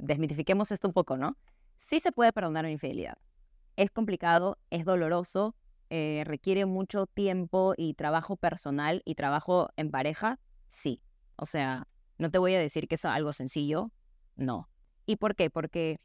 desmitifiquemos esto un poco, ¿no? Sí se puede perdonar una infidelidad. Es complicado, es doloroso, eh, requiere mucho tiempo y trabajo personal y trabajo en pareja, sí. O sea, no te voy a decir que es algo sencillo, no. ¿Y por qué? Porque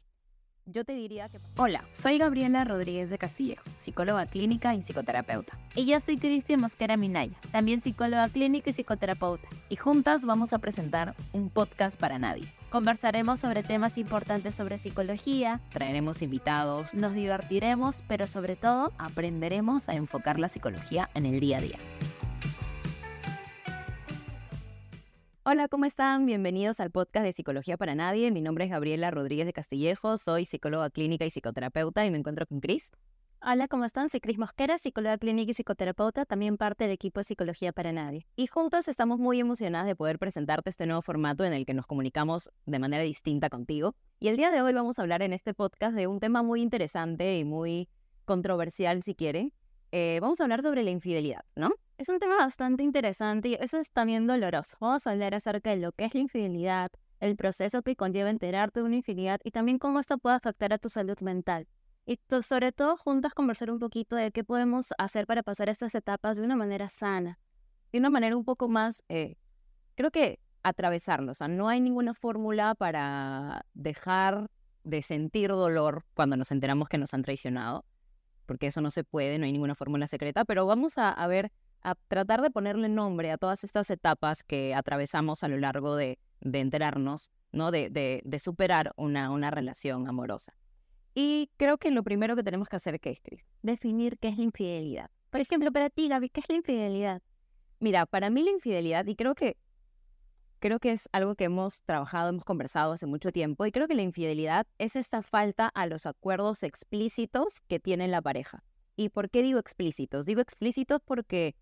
yo te diría que... Hola, soy Gabriela Rodríguez de Castillejo, psicóloga clínica y psicoterapeuta. Y yo soy Cristian Mosquera Minaya, también psicóloga clínica y psicoterapeuta. Y juntas vamos a presentar un podcast para nadie. Conversaremos sobre temas importantes sobre psicología, traeremos invitados, nos divertiremos, pero sobre todo aprenderemos a enfocar la psicología en el día a día. Hola, ¿cómo están? Bienvenidos al podcast de Psicología para Nadie. Mi nombre es Gabriela Rodríguez de Castillejo, soy psicóloga clínica y psicoterapeuta y me encuentro con Cris. Hola, ¿cómo están? Soy Cris Mosquera, psicóloga clínica y psicoterapeuta, también parte del equipo de Psicología para Nadie. Y juntos estamos muy emocionadas de poder presentarte este nuevo formato en el que nos comunicamos de manera distinta contigo. Y el día de hoy vamos a hablar en este podcast de un tema muy interesante y muy controversial, si quieren. Eh, vamos a hablar sobre la infidelidad, ¿no? Es un tema bastante interesante y eso es también doloroso. Vamos a hablar acerca de lo que es la infidelidad, el proceso que conlleva enterarte de una infidelidad y también cómo esto puede afectar a tu salud mental. Y sobre todo juntas conversar un poquito de qué podemos hacer para pasar estas etapas de una manera sana. De una manera un poco más, eh, creo que atravesarlo. O sea, no hay ninguna fórmula para dejar de sentir dolor cuando nos enteramos que nos han traicionado, porque eso no se puede, no hay ninguna fórmula secreta, pero vamos a ver a tratar de ponerle nombre a todas estas etapas que atravesamos a lo largo de, enterarnos, ¿no? De, de, superar una, una relación amorosa. Y creo que lo primero que tenemos que hacer es definir qué es la infidelidad. Por ejemplo, para ti, Gaby, ¿qué es la infidelidad? Mira, para mí la infidelidad, y creo que creo que es algo que hemos trabajado, hemos conversado hace mucho tiempo, y creo que la infidelidad es esta falta a los acuerdos explícitos que tiene la pareja. ¿Y por qué digo explícitos? Digo explícitos porque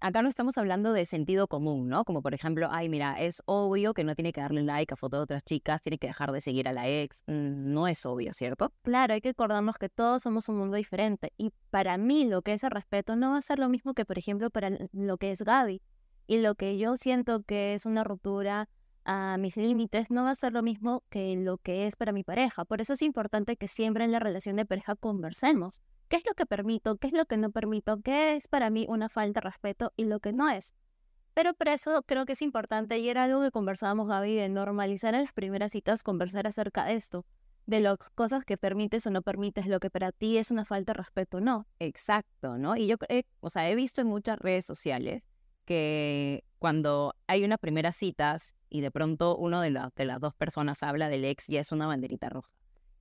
acá no estamos hablando de sentido común, ¿no? Como por ejemplo, ay, mira, es obvio que no tiene que darle like a fotos de otras chicas, tiene que dejar de seguir a la ex. Mm, no es obvio, ¿cierto? Claro, hay que acordarnos que todos somos un mundo diferente. Y para mí, lo que es el respeto no va a ser lo mismo que, por ejemplo, para lo que es Gaby. Y lo que yo siento que es una ruptura a mis límites no va a ser lo mismo que lo que es para mi pareja. Por eso es importante que siempre en la relación de pareja conversemos qué es lo que permito, qué es lo que no permito, qué es para mí una falta de respeto y lo que no es. Pero por eso creo que es importante, y era algo que conversábamos, Gaby, de normalizar en las primeras citas, conversar acerca de esto, de las cosas que permites o no permites, lo que para ti es una falta de respeto, no. Exacto, ¿no? Y yo, o sea, he visto en muchas redes sociales que cuando hay unas primeras citas y de pronto uno de, de las dos personas habla del ex, ya es una banderita roja.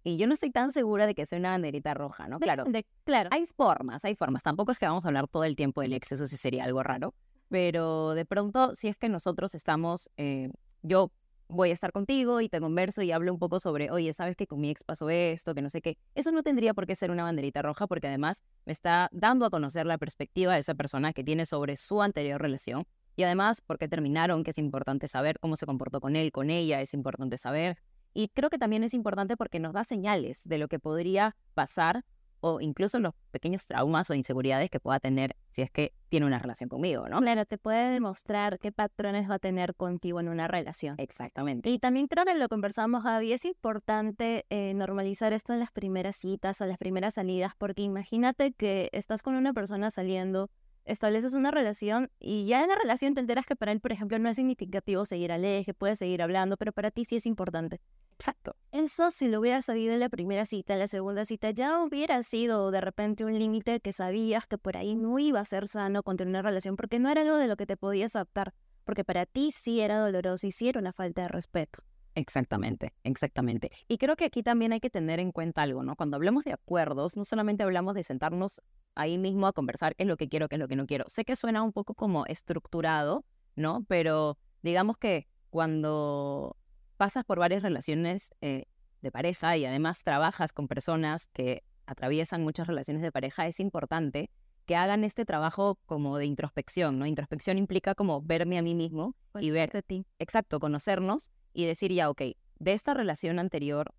Y yo no estoy tan segura de que sea una banderita roja, ¿no? Claro. claro. Hay formas, hay formas. Tampoco es que vamos a hablar todo el tiempo del ex, eso sí sería algo raro. Pero de pronto, si es que nosotros estamos, eh, yo voy a estar contigo y te converso y hablo un poco sobre, oye, ¿sabes que con mi ex pasó esto, que no sé qué? Eso no tendría por qué ser una banderita roja porque además me está dando a conocer la perspectiva de esa persona que tiene sobre su anterior relación y además porque terminaron, que es importante saber cómo se comportó con él, con ella, es importante saber. Y creo que también es importante porque nos da señales de lo que podría pasar o incluso los pequeños traumas o inseguridades que pueda tener si es que tiene una relación conmigo, ¿no? Claro, te puede demostrar qué patrones va a tener contigo en una relación. Exactamente. Y también creo que lo conversamos, Javi, es importante eh, normalizar esto en las primeras citas o las primeras salidas, porque imagínate que estás con una persona saliendo, estableces una relación y ya en la relación te enteras que para él, por ejemplo, no es significativo seguir al eje, puedes seguir hablando, pero para ti sí es importante. Exacto. Eso si lo hubiera sabido en la primera cita, en la segunda cita, ya hubiera sido de repente un límite que sabías que por ahí no iba a ser sano continuar una relación porque no era algo de lo que te podías adaptar, porque para ti sí era doloroso y sí era una falta de respeto. Exactamente, exactamente. Y creo que aquí también hay que tener en cuenta algo, ¿no? Cuando hablamos de acuerdos, no solamente hablamos de sentarnos ahí mismo a conversar qué es lo que quiero, qué es lo que no quiero. Sé que suena un poco como estructurado, ¿no? Pero digamos que cuando pasas por varias relaciones eh, de pareja y además trabajas con personas que atraviesan muchas relaciones de pareja, es importante que hagan este trabajo como de introspección, ¿no? Introspección implica como verme a mí mismo y ver, a ti. exacto, conocernos y decir ya, ok, de esta relación anterior,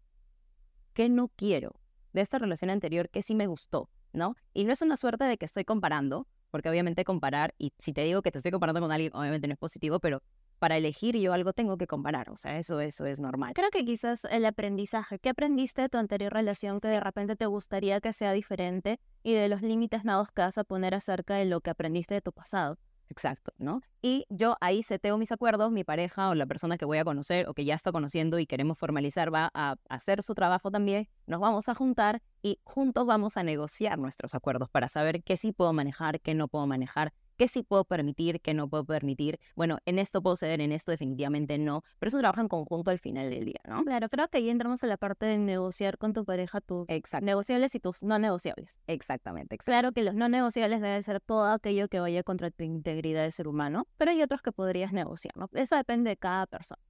¿qué no quiero? De esta relación anterior, ¿qué sí me gustó? ¿No? Y no es una suerte de que estoy comparando, porque obviamente comparar, y si te digo que te estoy comparando con alguien, obviamente no es positivo, pero para elegir yo algo tengo que comparar, o sea, eso, eso es normal. Creo que quizás el aprendizaje, ¿qué aprendiste de tu anterior relación que de repente te gustaría que sea diferente y de los límites nuevos que vas a poner acerca de lo que aprendiste de tu pasado? Exacto, ¿no? Y yo ahí seteo mis acuerdos, mi pareja o la persona que voy a conocer o que ya está conociendo y queremos formalizar va a hacer su trabajo también, nos vamos a juntar y juntos vamos a negociar nuestros acuerdos para saber qué sí puedo manejar, qué no puedo manejar, qué sí puedo permitir, qué no puedo permitir. Bueno, en esto puedo ceder, en esto definitivamente no, pero eso trabaja en conjunto al final del día, ¿no? Claro, creo que ahí entramos en la parte de negociar con tu pareja tus negociables y tus no negociables. Exactamente, Claro que los no negociables deben ser todo aquello que vaya contra tu integridad de ser humano, pero hay otros que podrías negociar, ¿no? Eso depende de cada persona.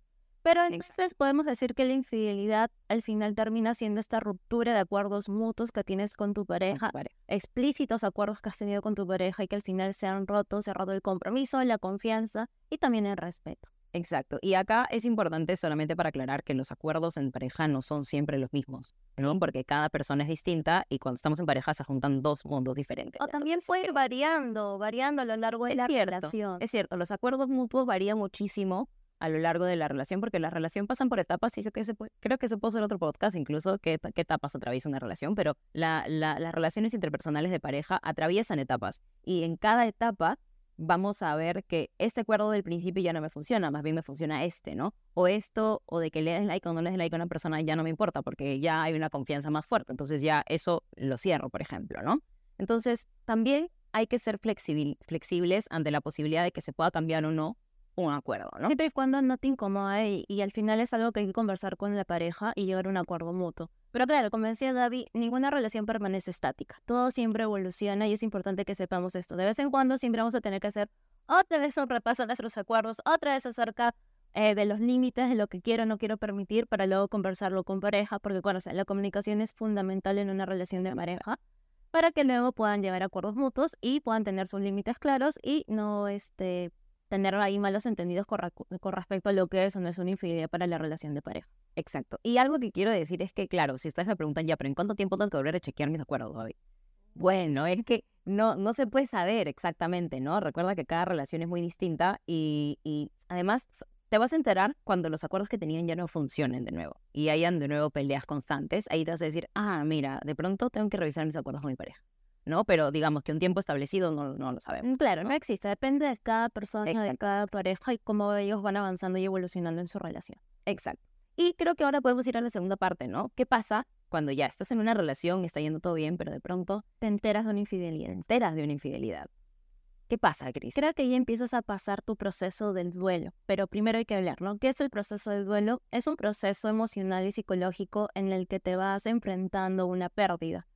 Pero entonces podemos decir que la infidelidad al final termina siendo esta ruptura de acuerdos mutuos que tienes con tu pareja, explícitos acuerdos que has tenido con tu pareja y que al final se han roto, se ha roto el compromiso, la confianza y también el respeto. Exacto. Y acá es importante solamente para aclarar que los acuerdos en pareja no son siempre los mismos, ¿no? Porque cada persona es distinta y cuando estamos en pareja se juntan dos mundos diferentes. O también puede ir variando, variando a lo largo de la relación. Es cierto, los acuerdos mutuos varían muchísimo a lo largo de la relación, porque la relación pasan por etapas, y que se creo que se puede hacer otro podcast incluso, qué, qué etapas atraviesa una relación, pero la, las relaciones interpersonales de pareja atraviesan etapas, y en cada etapa vamos a ver que este acuerdo del principio ya no me funciona, más bien me funciona este, ¿no? O esto, o de que le des like o no le des like a una persona ya no me importa, porque ya hay una confianza más fuerte, entonces ya eso lo cierro, por ejemplo, ¿no? Entonces, también hay que ser flexibles ante la posibilidad de que se pueda cambiar o no un acuerdo, ¿no? Siempre y cuando no te incomoda y, al final es algo que hay que conversar con la pareja y llegar a un acuerdo mutuo. Pero claro, como decía David, ninguna relación permanece estática. Todo siempre evoluciona y es importante que sepamos esto. De vez en cuando siempre vamos a tener que hacer otra vez un repaso de nuestros acuerdos, otra vez acerca eh, de los límites, de lo que quiero o no quiero permitir, para luego conversarlo con pareja, porque bueno, la comunicación es fundamental en una relación de pareja para que luego puedan llegar acuerdos mutuos y puedan tener sus límites claros y no este, tener ahí malos entendidos con, respecto a lo que es o no es una infidelidad para la relación de pareja. Exacto. Y algo que quiero decir es que, claro, si ustedes me preguntan ya, pero ¿en cuánto tiempo tengo que volver a chequear mis acuerdos, David? Bueno, es que no, no se puede saber exactamente, ¿no? Recuerda que cada relación es muy distinta y, y además te vas a enterar cuando los acuerdos que tenían ya no funcionen de nuevo y hayan de nuevo peleas constantes. Ahí te vas a decir, ah, mira, de pronto tengo que revisar mis acuerdos con mi pareja. ¿No? Pero digamos que un tiempo establecido no, no lo sabemos. Mm, claro, no existe, depende de cada persona, de cada pareja y cómo ellos van avanzando y evolucionando en su relación. Exacto. Y creo que ahora podemos ir a la segunda parte, ¿no? ¿Qué pasa cuando ya estás en una relación, está yendo todo bien, pero de pronto te enteras de una infidelidad? Te enteras de una infidelidad. ¿Qué pasa, Cris? Creo que ya empiezas a pasar tu proceso del duelo, pero primero hay que hablar, ¿no? ¿Qué es el proceso del duelo? Es un proceso emocional y psicológico en el que te vas enfrentando una pérdida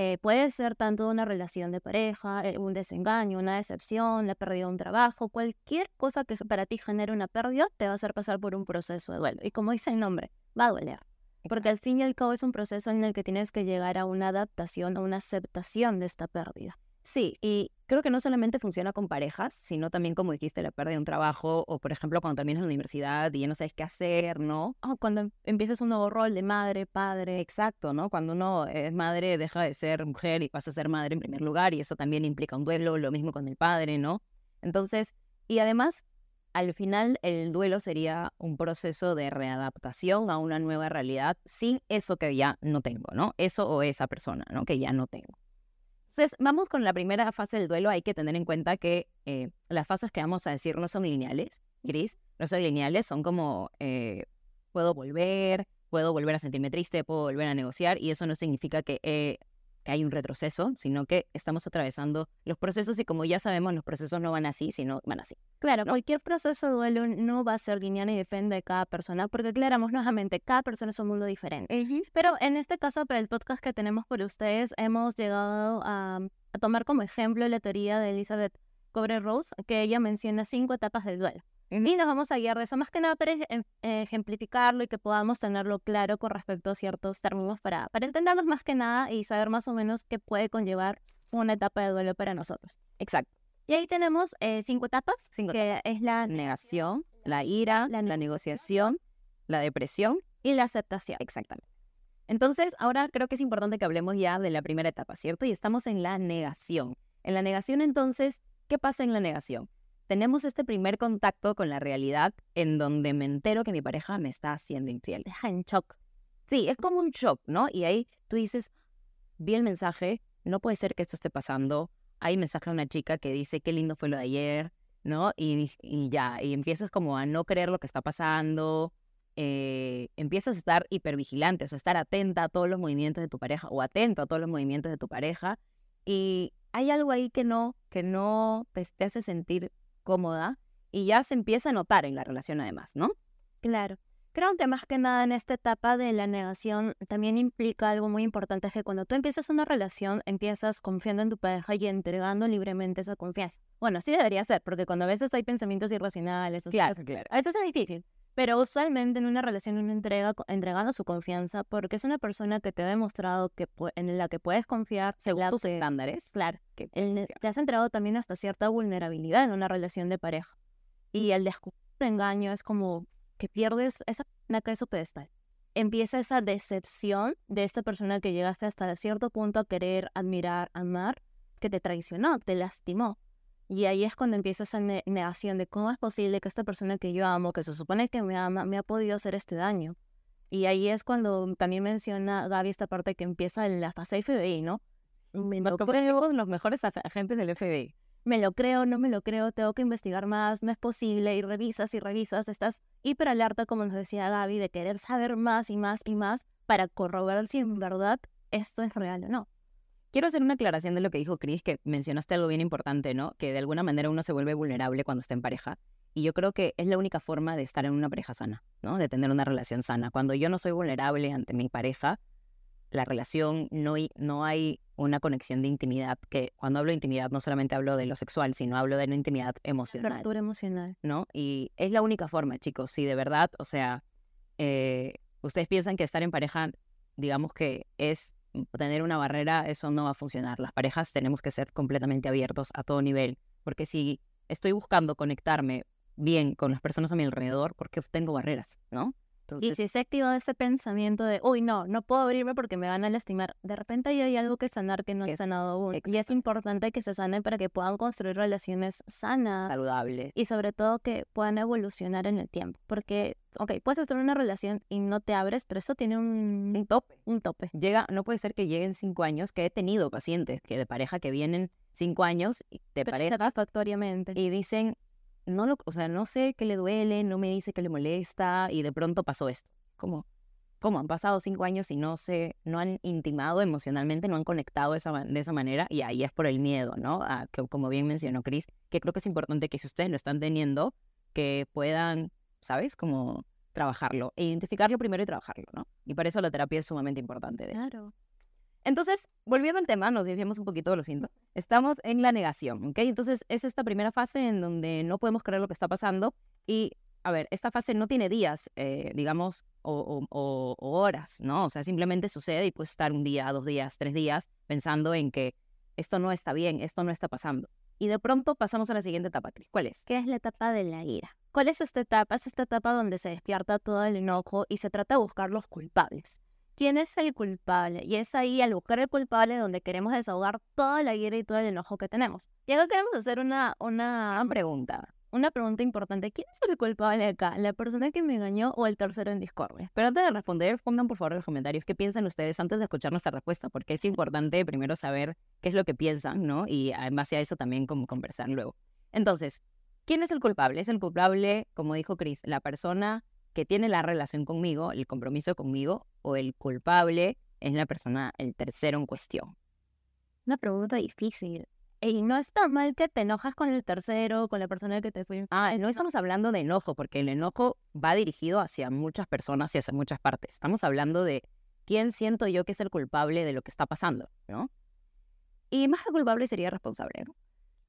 eh, puede ser tanto una relación de pareja, eh, un desengaño, una decepción, la pérdida de un trabajo, cualquier cosa que para ti genere una pérdida te va a hacer pasar por un proceso de duelo. Y como dice el nombre, va a doler. Porque al fin y al cabo es un proceso en el que tienes que llegar a una adaptación, a una aceptación de esta pérdida. Sí, y creo que no solamente funciona con parejas, sino también, como dijiste, la pérdida de un trabajo o, por ejemplo, cuando terminas la universidad y ya no sabes qué hacer, ¿no? O cuando em, empiezas un nuevo rol de madre, padre. Exacto, ¿no? Cuando uno es madre, deja de ser mujer y pasa a ser madre en primer lugar y eso también implica un duelo, lo mismo con el padre, ¿no? Entonces, y además, al final el duelo sería un proceso de readaptación a una nueva realidad sin eso que ya no tengo, ¿no? Eso o esa persona, ¿no? Que ya no tengo. Entonces, vamos con la primera fase del duelo. Hay que tener en cuenta que eh, las fases que vamos a decir no son lineales, Gris. No son lineales, son como eh, puedo volver, puedo volver a sentirme triste, puedo volver a negociar, y eso no significa que eh, que hay un retroceso, sino que estamos atravesando los procesos y como ya sabemos, los procesos no van así, sino van así. Claro, cualquier proceso de duelo no va a ser lineal y depende de cada persona, porque aclaramos nuevamente, cada persona es un mundo diferente. Pero en este caso, para el podcast que tenemos por ustedes, hemos llegado a, a tomar como ejemplo la teoría de Elizabeth Cobre Rose, que ella menciona cinco etapas del duelo. Y nos vamos a guiar de eso, más que nada para ejemplificarlo y que podamos tenerlo claro con respecto a ciertos términos para, para entendernos más que nada y saber más o menos qué puede conllevar una etapa de duelo para nosotros. Exacto. Y ahí tenemos eh, cinco etapas, que es la negación, la ira, la, negociación, la depresión y la aceptación. Exactamente. Entonces, ahora creo que es importante que hablemos ya de la primera etapa, ¿cierto? Y estamos en la negación. En la negación, entonces, ¿qué pasa en la negación? Tenemos este primer contacto con la realidad en donde me entero que mi pareja me está haciendo infiel. Deja en shock. Sí, es como un shock, ¿no? Y ahí tú dices, vi el mensaje, no puede ser que esto esté pasando. Hay mensaje de una chica que dice, qué lindo fue lo de ayer, ¿no? Y, y ya, y empiezas como a no creer lo que está pasando, eh, empiezas a estar hipervigilante, o sea, estar atenta a todos los movimientos de tu pareja o atento a todos los movimientos de tu pareja. Y hay algo ahí que no, que no te hace sentir cómoda y ya se empieza a notar en la relación además, ¿no? Claro. Creo que más que nada en esta etapa de la negación también implica algo muy importante, es que cuando tú empiezas una relación, empiezas confiando en tu pareja y entregando libremente esa confianza. Bueno, así debería ser, porque cuando a veces hay pensamientos irracionales, o sea, Claro, claro. a veces es difícil, pero usualmente en una relación uno entrega entregando su confianza porque es una persona que te ha demostrado que en la que puedes confiar, Según la tus que- estándares. claro, que- el- te has entregado también hasta cierta vulnerabilidad en una relación de pareja. Y el descubrir el engaño es como que pierdes esa que es su pedestal. Empieza esa decepción de esta persona que llegaste hasta cierto punto a querer, admirar, amar, que te traicionó, te lastimó. Y ahí es cuando empieza esa ne- negación de cómo es posible que esta persona que yo amo, que se supone que me ama, me ha podido hacer este daño. Y ahí es cuando también menciona Gaby esta parte que empieza en la fase FBI, ¿no? Me lo creemos los mejores ag- agentes del FBI. me lo creo, no me lo creo, tengo que investigar más, no es posible, y revisas y revisas, estás hiper alerta, como nos decía Gaby, de querer saber más y más y más para corroborar si en verdad esto es real o no. Quiero hacer una aclaración de lo que dijo Chris, que mencionaste algo bien importante, ¿no? Que de alguna manera uno se vuelve vulnerable cuando está en pareja. Y yo creo que es la única forma de estar en una pareja sana, ¿no? De tener una relación sana. Cuando yo no soy vulnerable ante mi pareja, la relación no no hay una conexión de intimidad, que cuando hablo de intimidad no solamente hablo de lo sexual, sino hablo de una intimidad emocional. Apertura emocional. ¿no? Y es la única forma, chicos. Si de verdad, o sea, eh, ustedes piensan que estar en pareja, digamos que es tener una barrera, eso no va a funcionar. Las parejas tenemos que ser completamente abiertos a todo nivel, porque si estoy buscando conectarme bien con las personas a mi alrededor, porque tengo barreras, ¿no? Y Entonces, si se activa ese pensamiento de, uy, no, no puedo abrirme porque me van a lastimar, de repente ahí hay algo que sanar que no he sanado aún. Y es exacto. importante que se sanen para que puedan construir relaciones sanas saludables. y sobre todo que puedan evolucionar en el tiempo. Porque, ok, puedes estar en una relación y no te abres, pero eso tiene un, Un tope. un tope. Llega, no puede ser que lleguen cinco años, que he tenido pacientes que de pareja que vienen cinco años y- de Pero pareja satisfactoriamente. y dicen, no lo, o sea, no sé qué le duele, no me dice que le molesta y de pronto pasó esto. Como, ¿cómo? Han pasado cinco años y no se, no han intimado emocionalmente, no han conectado esa, de esa manera y ahí es por el miedo, ¿no? A que, como bien mencionó Chris, que creo que es importante que si ustedes lo están teniendo, que puedan, ¿sabes? Como trabajarlo, identificarlo primero y trabajarlo, ¿no? Y para eso la terapia es sumamente importante. Claro. Entonces, volviendo al tema, nos desviamos un poquito, lo siento. Estamos en la negación, ¿ok? Entonces, es esta primera fase en donde no podemos creer lo que está pasando. Y, a ver, esta fase no tiene días, eh, digamos, o, o- o- horas, ¿no? O sea, simplemente sucede y puedes estar un día, dos días, tres días pensando en que esto no está bien, esto no está pasando. Y de pronto pasamos a la siguiente etapa, Cris. ¿Cuál es? ¿Qué es la etapa de la ira? ¿Cuál es esta etapa? Es esta etapa donde se despierta todo el enojo y se trata de buscar los culpables. ¿Quién es el culpable? Y es ahí al buscar el culpable donde queremos desahogar toda la ira y todo el enojo que tenemos. Y acá queremos hacer una, una, pregunta. una pregunta importante. ¿Quién es el culpable acá? ¿La persona que me engañó o el tercero en discordia? Pero antes de responder, pongan por favor en los comentarios qué piensan ustedes antes de escuchar nuestra respuesta, porque es importante primero saber qué es lo que piensan, ¿no? Y en base a eso también como conversar luego. Entonces, ¿quién es el culpable? Es el culpable, como dijo Chris, la persona que tiene la relación conmigo, el compromiso conmigo, o el culpable es la persona, el tercero en cuestión. Una pregunta difícil. Y no está mal que te enojas con el tercero, con la persona que te fue. Ah, no estamos hablando de enojo, porque el enojo va dirigido hacia muchas personas y hacia muchas partes. Estamos hablando de quién siento yo que es el culpable de lo que está pasando, ¿no? Y más que culpable sería responsable, ¿no?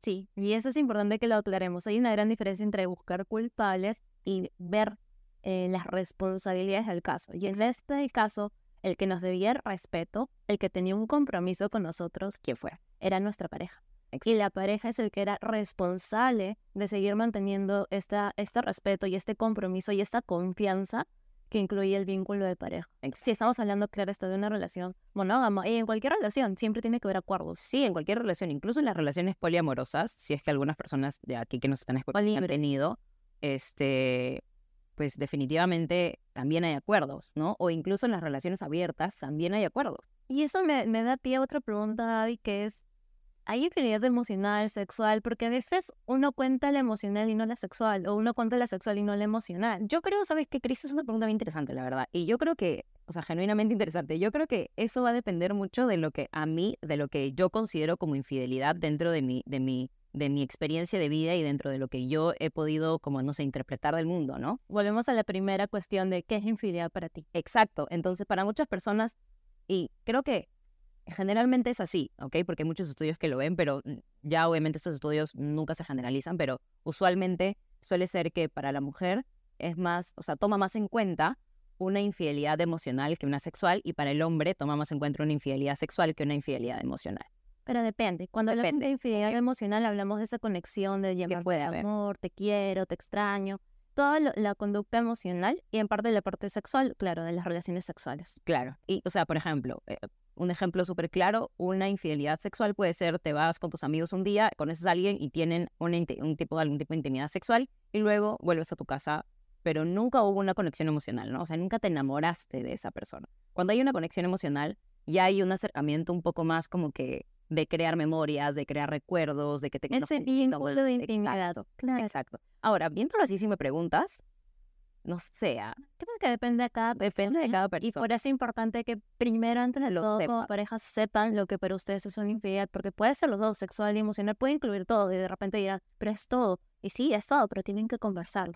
Sí, y eso es importante que lo aclaremos. Hay una gran diferencia entre buscar culpables y ver eh, las responsabilidades del caso. Y en este caso, el que nos debía el respeto, el que tenía un compromiso con nosotros, ¿Quién fue? era nuestra pareja. Y la pareja es el que era responsable de seguir manteniendo esta, este respeto y este compromiso y esta confianza que incluye el vínculo de pareja. Si estamos hablando, claro, esto de una relación monógama, y en cualquier relación siempre tiene que haber acuerdos. Sí, en cualquier relación, incluso en las relaciones poliamorosas, si es que algunas personas de aquí que nos están escuchando han tenido, este, pues definitivamente también hay acuerdos, ¿no? O incluso en las relaciones abiertas también hay acuerdos. Y eso me, me da pie a otra pregunta, Gaby, que es, ¿hay infinidad emocional, sexual? Porque a veces uno cuenta la emocional y no la sexual, o uno cuenta la sexual y no la emocional. Yo creo, ¿sabes qué, Cris? Es una pregunta muy interesante, la verdad. Y yo creo que, o sea, genuinamente interesante. Yo creo que eso va a depender mucho de lo que a mí, de lo que yo considero como infidelidad dentro de mi, de mi, de mi experiencia de vida y dentro de lo que yo he podido, como, no sé, interpretar del mundo, ¿no? Volvemos a la primera cuestión de qué es infidelidad para ti. Exacto. Entonces, para muchas personas, y creo que generalmente es así, ¿ok? Porque hay muchos estudios que lo ven, pero ya obviamente estos estudios nunca se generalizan, pero usualmente suele ser que para la mujer es más, o sea, toma más en cuenta una infidelidad emocional que una sexual y para el hombre toma más en cuenta una infidelidad sexual que una infidelidad emocional. Pero depende. Cuando hablamos Depende. de infidelidad emocional, hablamos de esa conexión de llamar puede haber. amor, te quiero, te extraño. Toda lo- la conducta emocional y en parte la parte sexual, claro, de las relaciones sexuales. Claro. Y, o sea, por ejemplo, eh, un ejemplo súper claro, una infidelidad sexual puede ser, te vas con tus amigos un día, conoces a alguien y tienen inti- un tipo, algún tipo de intimidad sexual y luego vuelves a tu casa, pero nunca hubo una conexión emocional, ¿no? O sea, nunca te enamoraste de esa persona. Cuando hay una conexión emocional, ya hay un acercamiento un poco más como que de crear memorias, de crear recuerdos, de que te Ese vínculo de intimidad. Exacto, Claro. exacto. Ahora, viéndolo así, si me preguntas, no sé, ah, Creo que depende de cada depende de persona. cada Y persona. por eso es importante que primero, antes de Lo todo, parejas sepan lo que para ustedes es una infidelidad, porque puede ser los dos, sexual y emocional, puede incluir todo, y de repente dirán, pero es todo. Y sí, es todo, pero tienen que conversarlo.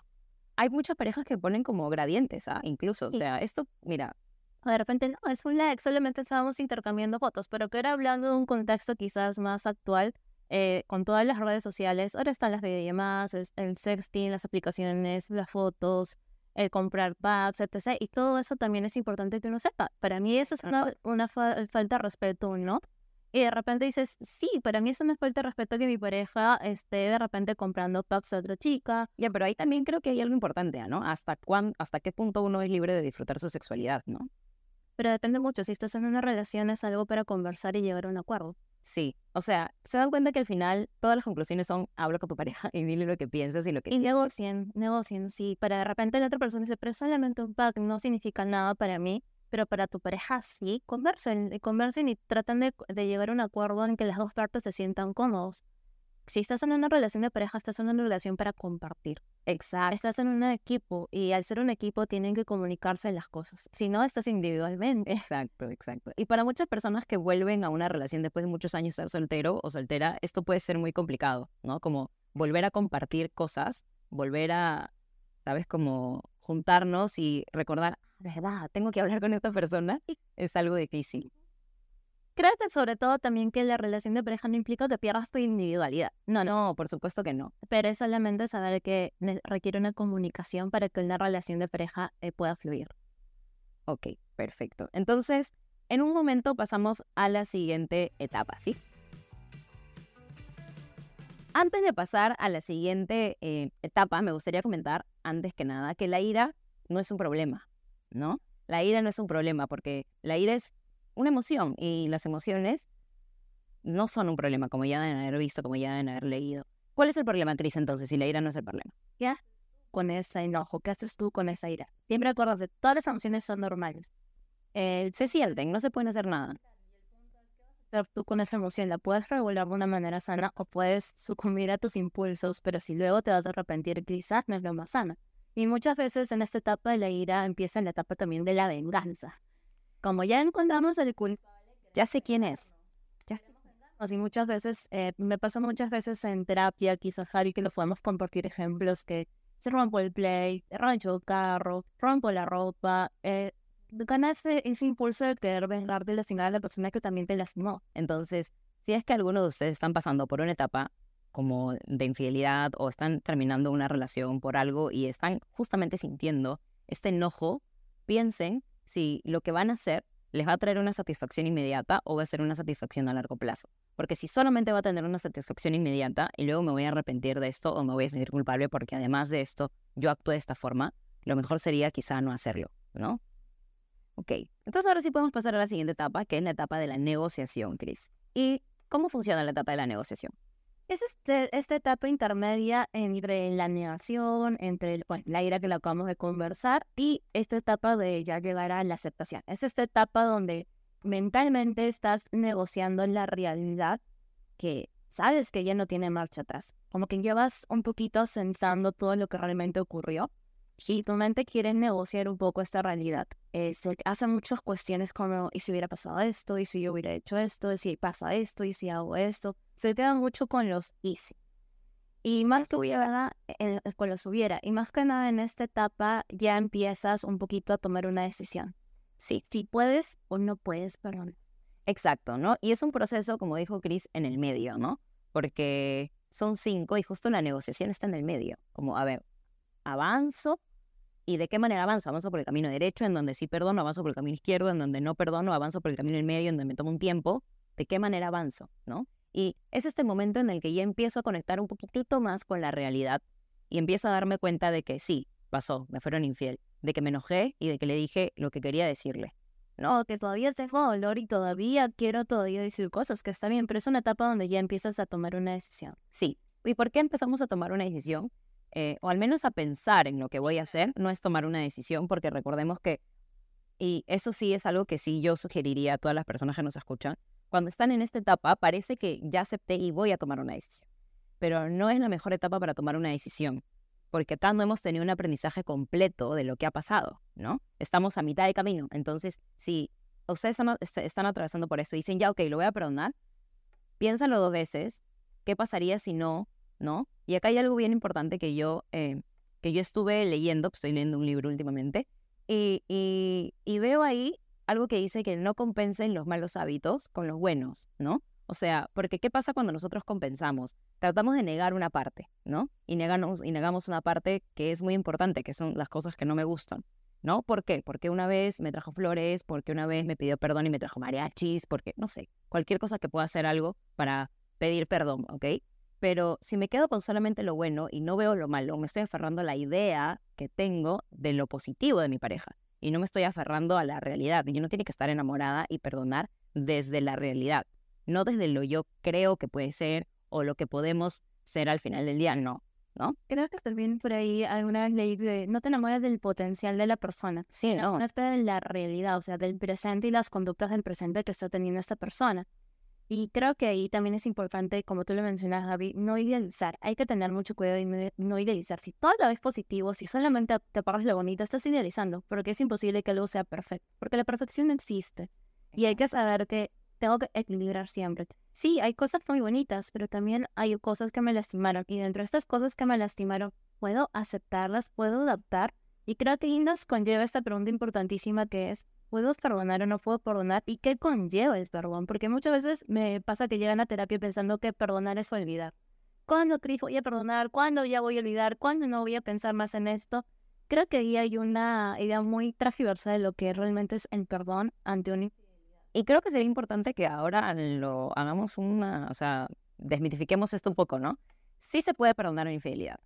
hay muchas parejas que ponen como gradientes, ¿ah? Incluso, o Sí. sea, esto, mira, O de repente, no, es un like, solamente estábamos intercambiando fotos, pero que era hablando de un contexto quizás más actual, eh, con todas las redes sociales. Ahora están las videollamadas, el, el sexting, las aplicaciones, las fotos, el comprar packs, etc. Y todo eso también es importante que uno sepa. Para mí eso es una, una fa- falta de respeto, ¿no? Y de repente dices, sí, para mí es una falta de respeto que mi pareja esté de repente comprando packs a otra chica. ya, pero ahí también creo que hay algo importante, ¿ah, ¿no? ¿Hasta, cuán, hasta qué punto uno es libre de disfrutar su sexualidad, ¿no? Pero depende mucho, si estás en una relación es algo para conversar y llegar a un acuerdo. Sí, o sea, se dan cuenta que al final todas las conclusiones son habla con tu pareja y dile lo que piensas y lo que Y negocien, negocien, sí. Para de repente la otra persona dice, pero solamente un pack no significa nada para mí, pero para tu pareja sí. Conversen, y conversen y tratan de, de llegar a un acuerdo en que las dos partes se sientan cómodos. Si estás en una relación de pareja, estás en una relación para compartir. Exacto. Estás en un equipo y al ser un equipo tienen que comunicarse las cosas. Si no, estás individualmente. Exacto, exacto. Y para muchas personas que vuelven a una relación después de muchos años de ser soltero o soltera, esto puede ser muy complicado, ¿no? Como volver a compartir cosas, volver a, ¿sabes? Como juntarnos y recordar, verdad, tengo que hablar con esta persona, es algo difícil. Creo que sobre todo también que la relación de pareja no implica que pierdas tu individualidad. No, no, por supuesto que no. pero es solamente saber que requiere una comunicación para que una relación de pareja eh, pueda fluir. Ok, perfecto. Entonces, en un momento pasamos a la siguiente etapa, ¿sí? Antes de pasar a la siguiente eh, etapa, me gustaría comentar, antes que nada, que la ira no es un problema, ¿no? La ira no es un problema porque la ira es una emoción y las emociones no son un problema, como ya deben haber visto, como ya deben haber leído. ¿Cuál es el problema, Cris, entonces, si la ira no es el problema? Con ese enojo, ¿qué haces tú con esa ira? Siempre acuérdate, todas las emociones son normales. Eh, se sienten, no se pueden hacer nada. Tú con esa emoción la puedes regular de una manera sana o puedes sucumbir a tus impulsos, pero si luego te vas a arrepentir, quizás no es lo más sana. Y muchas veces en esta etapa de la ira empieza la etapa también de la venganza. Como ya encontramos el culpable, Ya sé quién es. Así muchas veces, eh, me pasa muchas veces en terapia, quizás Harry, que lo podemos compartir ejemplos que se rompo el play, rancho el carro, rompo la ropa, eh, ese impulso de querer vengar de lastimar a la persona que también te lastimó. Entonces, si es que algunos de ustedes están pasando por una etapa como de infidelidad o están terminando una relación por algo y están justamente sintiendo este enojo, piensen si lo que van a hacer les va a traer una satisfacción inmediata o va a ser una satisfacción a largo plazo. Porque si solamente va a tener una satisfacción inmediata y luego me voy a arrepentir de esto o me voy a sentir culpable porque además de esto yo actúe de esta forma, lo mejor sería quizá no hacerlo. ¿no? Ok, entonces ahora sí podemos pasar a la siguiente etapa, que es la etapa de la negociación, Cris. ¿Y cómo funciona la etapa de la negociación? Es este, esta etapa intermedia entre la negación, entre el, pues, la ira que la acabamos de conversar y esta etapa de ya llegar a la aceptación. Es esta etapa donde mentalmente estás negociando la realidad que sabes que ya no tiene marcha atrás. Como que llevas un poquito sensando todo lo que realmente ocurrió y tu mente quiere negociar un poco esta realidad. Eh, se hacen muchas cuestiones como, ¿y si hubiera pasado esto? ¿Y si yo hubiera hecho esto? ¿Y si pasa esto? ¿Y si hago esto? Se queda mucho con los easy. Y más que hubiera, eh, con los hubiera. Y más que nada en esta etapa ya empiezas un poquito a tomar una decisión. Sí, si puedes o no puedes, perdón. Exacto, ¿no? Y es un proceso, como dijo Chris, en el medio, ¿no? Porque son cinco y justo la negociación está en el medio. Como, a ver, avanzo y de qué manera avanzo. Avanzo por el camino derecho, en donde sí perdono, avanzo por el camino izquierdo, en donde no perdono, avanzo por el camino en medio, en donde me tomo un tiempo. ¿De qué manera avanzo? ¿No? Y es este momento en el que ya empiezo a conectar un poquitito más con la realidad y empiezo a darme cuenta de que sí, pasó, me fueron infiel, de que me enojé y de que le dije lo que quería decirle. No, que todavía tengo dolor y todavía quiero todavía decir cosas, que está bien, pero es una etapa donde ya empiezas a tomar una decisión. Sí. ¿Y por qué empezamos a tomar una decisión? Eh, o al menos a pensar en lo que voy a hacer, no es tomar una decisión, porque recordemos que, y eso sí es algo que sí yo sugeriría a todas las personas que nos escuchan, cuando están en esta etapa parece que ya acepté y voy a tomar una decisión, pero no es la mejor etapa para tomar una decisión, porque acá no hemos tenido un aprendizaje completo de lo que ha pasado, ¿no? Estamos a mitad de camino, entonces si ustedes están, están atravesando por eso y dicen, ya, ok, lo voy a perdonar, piénsalo dos veces, ¿qué pasaría si no ¿no? Y acá hay algo bien importante que yo, eh, que yo estuve leyendo, pues, estoy leyendo un libro últimamente, y, y, veo ahí algo que dice que no compensen los malos hábitos con los buenos, ¿no? O sea, porque ¿qué pasa cuando nosotros compensamos? Tratamos de negar una parte, ¿no? Y negamos, negamos una parte que es muy importante, que son las cosas que no me gustan, ¿no? ¿Por qué? Porque una vez me trajo flores, porque una vez me pidió perdón y me trajo mariachis, porque, no sé, cualquier cosa que pueda hacer algo para pedir perdón, ¿ok? Pero si me quedo con solamente lo bueno y no veo lo malo, me estoy aferrando a la idea que tengo de lo positivo de mi pareja y no me estoy aferrando a la realidad. Y uno tiene que estar enamorada y perdonar desde la realidad, no desde lo yo creo que puede ser o lo que podemos ser al final del día, no. ¿No? Creo que también por ahí alguna vez leí de no te enamores del potencial de la persona, sí, no. de la realidad, o sea, del presente y las conductas del presente que está teniendo esta persona. Y creo que ahí también es importante, como tú lo mencionas, David, no idealizar. Hay que tener mucho cuidado y no idealizar. Si todo lo ves positivo, si solamente te paras lo bonito, estás idealizando, porque es imposible que algo sea perfecto, porque la perfección no existe. Y hay que saber que tengo que equilibrar siempre. Sí, hay cosas muy bonitas, pero también hay cosas que me lastimaron. Y dentro de estas cosas que me lastimaron, puedo aceptarlas, puedo adaptar. Y creo que nos conlleva esta pregunta importantísima que es, ¿puedo perdonar o no puedo perdonar? ¿Y qué conlleva el perdón? Porque muchas veces me pasa que llegan a terapia pensando que perdonar es olvidar. ¿Cuándo, Cris, voy a perdonar? ¿Cuándo ya voy a olvidar? ¿Cuándo no voy a pensar más en esto? Creo que ahí hay una idea muy transversal de lo que realmente es el perdón ante un Y creo que sería importante que ahora lo hagamos una, o sea, desmitifiquemos esto un poco, ¿no? Sí se puede perdonar una infidelidad.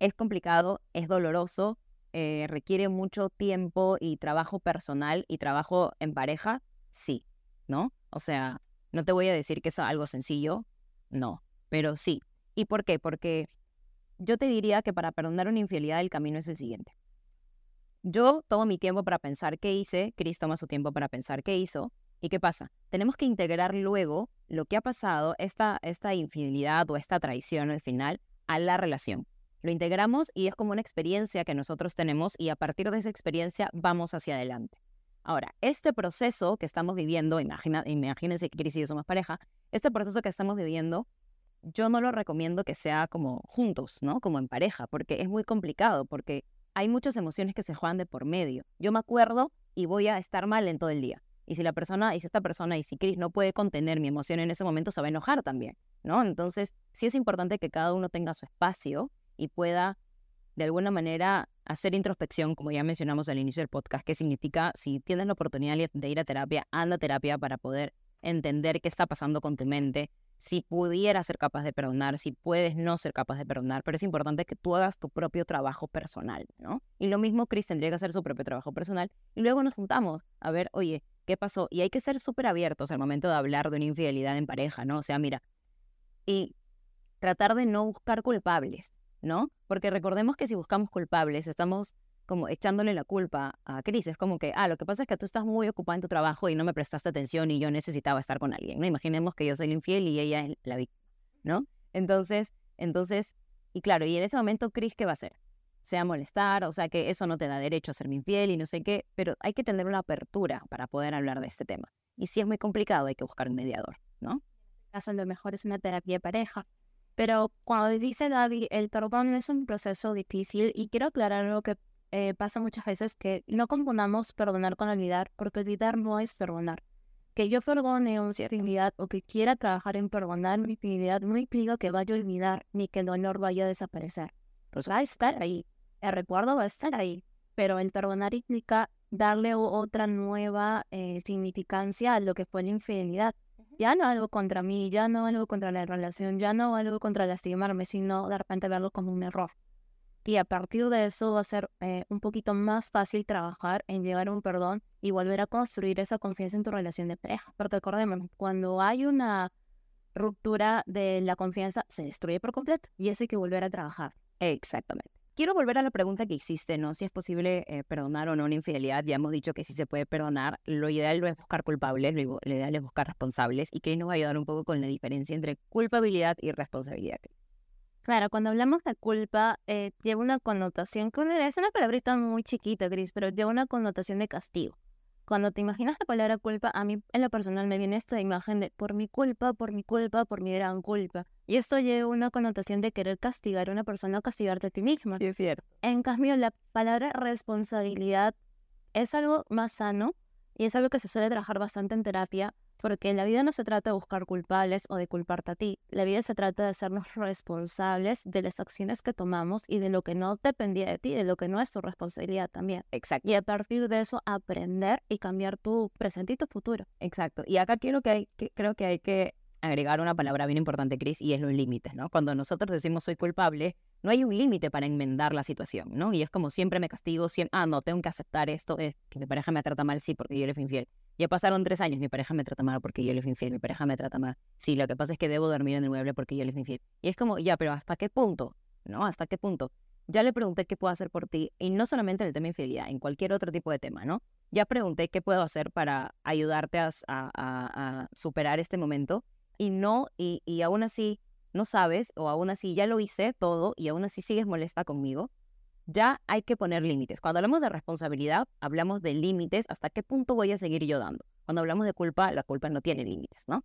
Es complicado, es doloroso, eh, requiere mucho tiempo y trabajo personal y trabajo en pareja, sí, ¿no? O sea, no te voy a decir que es algo sencillo, no, pero sí. ¿Y por qué? Porque yo te diría que para perdonar una infidelidad el camino es el siguiente. Yo tomo mi tiempo para pensar qué hice, Chris toma su tiempo para pensar qué hizo, ¿y qué pasa? Tenemos que integrar luego lo que ha pasado, esta, esta infidelidad o esta traición al final, a la relación lo integramos y es como una experiencia que nosotros tenemos y a partir de esa experiencia vamos hacia adelante. Ahora, este proceso que estamos viviendo, imagina, imagínense que Cris y yo somos pareja, este proceso que estamos viviendo, yo no lo recomiendo que sea como juntos, ¿no? Como en pareja, porque es muy complicado, porque hay muchas emociones que se juegan de por medio. Yo me acuerdo y voy a estar mal en todo el día. Y si la persona, y si esta persona, y si Cris no puede contener mi emoción en ese momento, se va a enojar también, ¿no? Entonces, sí es importante que cada uno tenga su espacio y pueda de alguna manera hacer introspección, como ya mencionamos al inicio del podcast, que significa si tienes la oportunidad de ir a terapia, anda a terapia para poder entender qué está pasando con tu mente, si pudieras ser capaz de perdonar, si puedes no ser capaz de perdonar, pero es importante que tú hagas tu propio trabajo personal, ¿no? Y lo mismo Chris tendría que hacer su propio trabajo personal y luego nos juntamos a ver, oye, ¿qué pasó? Y hay que ser súper abiertos al momento de hablar de una infidelidad en pareja, ¿no? O sea, mira, y tratar de no buscar culpables, ¿no? Porque recordemos que si buscamos culpables, estamos como echándole la culpa a Cris. Es como que, ah, lo que pasa es que tú estás muy ocupada en tu trabajo y no me prestaste atención y yo necesitaba estar con alguien, ¿no? Imaginemos que yo soy el infiel y ella es la víctima, ¿no? Entonces, entonces, y claro, y en ese momento Cris, ¿qué va a hacer? Se va molestar, o sea que eso no te da derecho a ser mi infiel y no sé qué, pero hay que tener una apertura para poder hablar de este tema. Y si es muy complicado, hay que buscar un mediador, ¿no? En este lo mejor es una terapia de pareja. Pero cuando dice David, el perdón es un proceso difícil y quiero aclarar algo que eh, pasa muchas veces que no confundamos perdonar con olvidar, porque olvidar no es perdonar. Que yo perdone una infidelidad o que quiera trabajar en perdonar mi infidelidad no implica que vaya a olvidar ni que el dolor vaya a desaparecer. Pues va a estar ahí, el recuerdo va a estar ahí, pero el perdonar implica darle otra nueva eh, significancia a lo que fue la infidelidad. Ya no algo contra mí, ya no algo contra la relación, ya no algo contra lastimarme, sino de repente verlo como un error y a partir de eso va a ser eh, un poquito más fácil trabajar en llegar a un perdón y volver a construir esa confianza en tu relación de pareja. Porque recordemos, cuando hay una ruptura de la confianza, se destruye por completo y eso hay que volver a trabajar. Exactamente. Quiero volver a la pregunta que hiciste, ¿no? Si es posible eh, perdonar o no una infidelidad. Ya hemos dicho que sí se puede perdonar. Lo ideal no es buscar culpables, lo, ideal es buscar responsables. Y que nos va a ayudar un poco con la diferencia entre culpabilidad y responsabilidad. Claro, cuando hablamos de culpa, eh, lleva una connotación, es una palabrita muy chiquita, Gris, pero lleva una connotación de castigo. Cuando te imaginas la palabra culpa, a mí en lo personal me viene esta imagen de por mi culpa, por mi culpa, por mi gran culpa. Y esto lleva una connotación de querer castigar a una persona o castigarte a ti misma. Sí, es cierto. En cambio, la palabra responsabilidad es algo más sano y es algo que se suele trabajar bastante en terapia porque la vida no se trata de buscar culpables o de culparte a ti. La vida se trata de hacernos responsables de las acciones que tomamos y de lo que no dependía de ti, de lo que no es tu responsabilidad también. Exacto. Y a partir de eso aprender y cambiar tu presente y tu futuro. Exacto. Y acá quiero que, hay, que creo que hay que agregar una palabra bien importante, Chris, y es los límites, ¿no? Cuando nosotros decimos soy culpable, no hay un límite para enmendar la situación, ¿no? Y es como siempre me castigo, siempre, ah, no, tengo que aceptar esto, es que mi pareja me trata mal, sí, porque yo le fui infiel. Ya pasaron tres años, mi pareja me trata mal porque yo le fui infiel, mi pareja me trata mal. Sí, lo que pasa es que debo dormir en el mueble porque yo le fui infiel. Y es como, ya, pero ¿hasta qué punto? ¿No? ¿Hasta qué punto? Ya le pregunté qué puedo hacer por ti, y no solamente en el tema de infidelidad, en cualquier otro tipo de tema, ¿no? Ya pregunté qué puedo hacer para ayudarte a, a, superar este momento, y no, y, y aún así no sabes, o aún así ya lo hice todo, y aún así sigues molesta conmigo, ya hay que poner límites. Cuando hablamos de responsabilidad, hablamos de límites, hasta qué punto voy a seguir yo dando. Cuando hablamos de culpa, la culpa no tiene límites, ¿no?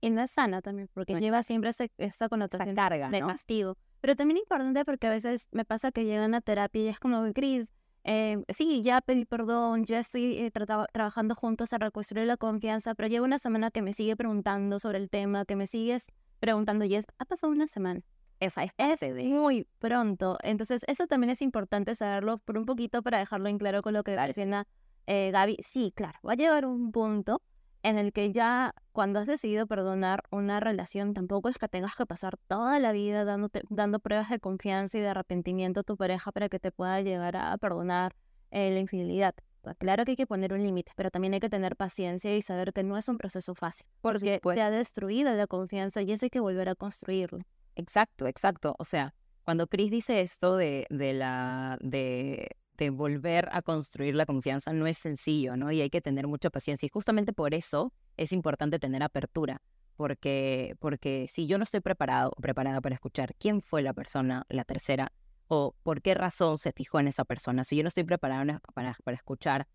Y no es sana también, porque lleva siempre esa connotación carga, de castigo. Pero también importante porque a veces me pasa que llegan a terapia y es como, Cris, eh, sí, ya pedí perdón, ya estoy eh, trabajando juntos a reconstruir la confianza, pero llevo una semana que me sigue preguntando sobre el tema, que me sigues preguntando y es, ha pasado una semana esa es muy pronto. Entonces, eso también es importante saberlo por un poquito para dejarlo en claro con lo que menciona eh, Gaby. Sí, claro, va a llegar un punto en el que ya cuando has decidido perdonar una relación, tampoco es que tengas que pasar toda la vida dándote, dando pruebas de confianza y de arrepentimiento a tu pareja para que te pueda llegar a perdonar eh, la infidelidad. Pues, claro que hay que poner un límite, pero también hay que tener paciencia y saber que no es un proceso fácil, porque te ha destruido la confianza y eso hay que volver a construirlo. Exacto, exacto. O sea, cuando Chris dice esto de, de la, de, de, volver a construir la confianza, no es sencillo, ¿no? Y hay que tener mucha paciencia. Y justamente por eso es importante tener apertura. Porque, porque si yo no estoy preparado o preparada para escuchar quién fue la persona, la tercera, o por qué razón se fijó en esa persona, si yo no estoy preparada para, para escuchar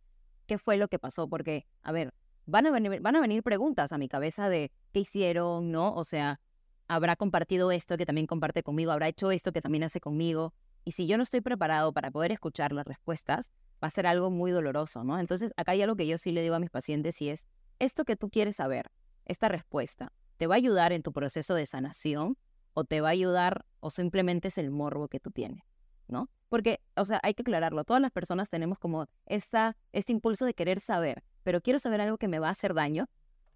qué fue lo que pasó, porque, a ver, van a, venir, van a venir preguntas a mi cabeza de qué hicieron, ¿no? O sea, habrá compartido esto que también comparte conmigo, habrá hecho esto que también hace conmigo. Y si yo no estoy preparado para poder escuchar las respuestas, va a ser algo muy doloroso, ¿no? Entonces, acá hay algo que yo sí le digo a mis pacientes y es, esto que tú quieres saber, esta respuesta, ¿te va a ayudar en tu proceso de sanación o te va a ayudar o simplemente es el morbo que tú tienes, ¿no? Porque, o sea, hay que aclararlo, todas las personas tenemos como esta, este impulso de querer saber, pero quiero saber algo que me va a hacer daño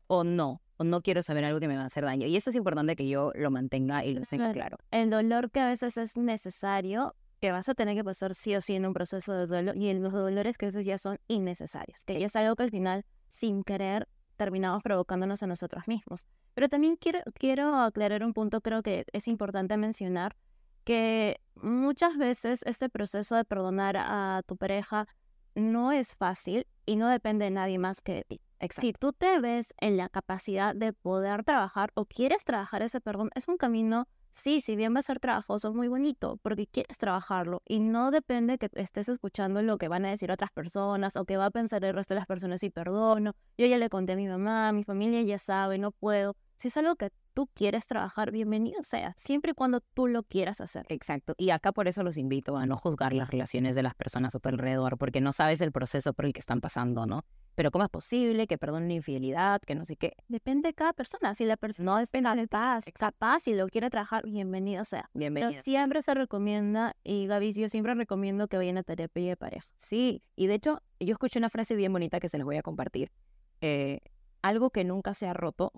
o no, o no quiero saber algo que me va a hacer daño. Y eso es importante que yo lo mantenga y lo tenga claro. El dolor que a veces es necesario, que vas a tener que pasar sí o sí en un proceso de duelo, y los dolores que a veces ya son innecesarios, que ya es algo que al final, sin querer, terminamos provocándonos a nosotros mismos. Pero también quiero, quiero aclarar un punto, creo que es importante mencionar, que muchas veces este proceso de perdonar a tu pareja no es fácil y no depende de nadie más que de ti. Si tú te ves en la capacidad de poder trabajar o quieres trabajar ese perdón, es un camino, sí, si bien va a ser trabajoso, muy bonito, porque quieres trabajarlo y no depende que estés escuchando lo que van a decir otras personas o que va a pensar el resto de las personas si perdono. Yo ya le conté a mi mamá, mi familia ya sabe, no puedo. Si es algo que tú quieres trabajar, bienvenido sea, siempre y cuando tú lo quieras hacer. Exacto. Y acá por eso los invito a no juzgar las relaciones de las personas a tu alrededor, porque no sabes el proceso por el que están pasando, ¿no? Pero ¿cómo es posible que perdonen la infidelidad, que no sé qué? Depende de cada persona. Si la persona no depende de paz, capaz, y lo quiere trabajar, bienvenido sea. Bienvenido. Pero siempre se recomienda, y Gaby, yo siempre recomiendo que vayan a terapia de pareja. Sí, y de hecho, yo escuché una frase bien bonita que se les voy a compartir. Eh, algo que nunca se ha roto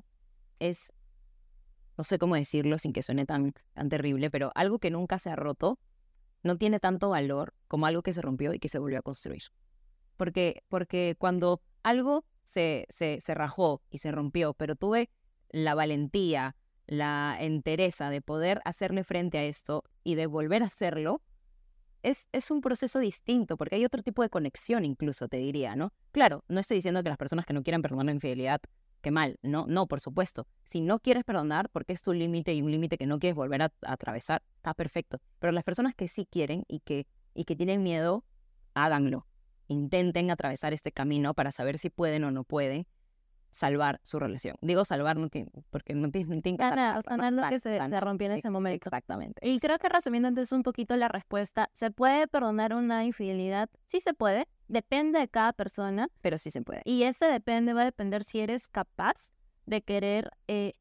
es no sé cómo decirlo sin que suene tan, tan terrible, pero algo que nunca se ha roto no tiene tanto valor como algo que se rompió y que se volvió a construir. Porque, porque cuando algo se, se, se rajó y se rompió, pero tuve la valentía, la entereza de poder hacerle frente a esto y de volver a hacerlo, es, es, un proceso distinto, porque hay otro tipo de conexión incluso, te diría, ¿no? Claro, no estoy diciendo que las personas que no quieran perdonar la infidelidad mal. No, no, por supuesto. Si no quieres perdonar porque es tu límite y un límite que no quieres volver a, atravesar, está perfecto. Pero las personas que sí quieren y que, y que tienen miedo, háganlo. Intenten atravesar este camino para saber si pueden o no pueden salvar su relación. Digo salvar no tiene, porque no tiene, no tiene lo que se, se, rompió en ese momento. Exactamente. Y creo que resumiendo entonces un poquito la respuesta, ¿se puede perdonar una infidelidad? Sí se puede, depende de cada persona. Pero sí se puede. Y ese depende, va a depender si eres capaz de querer eh,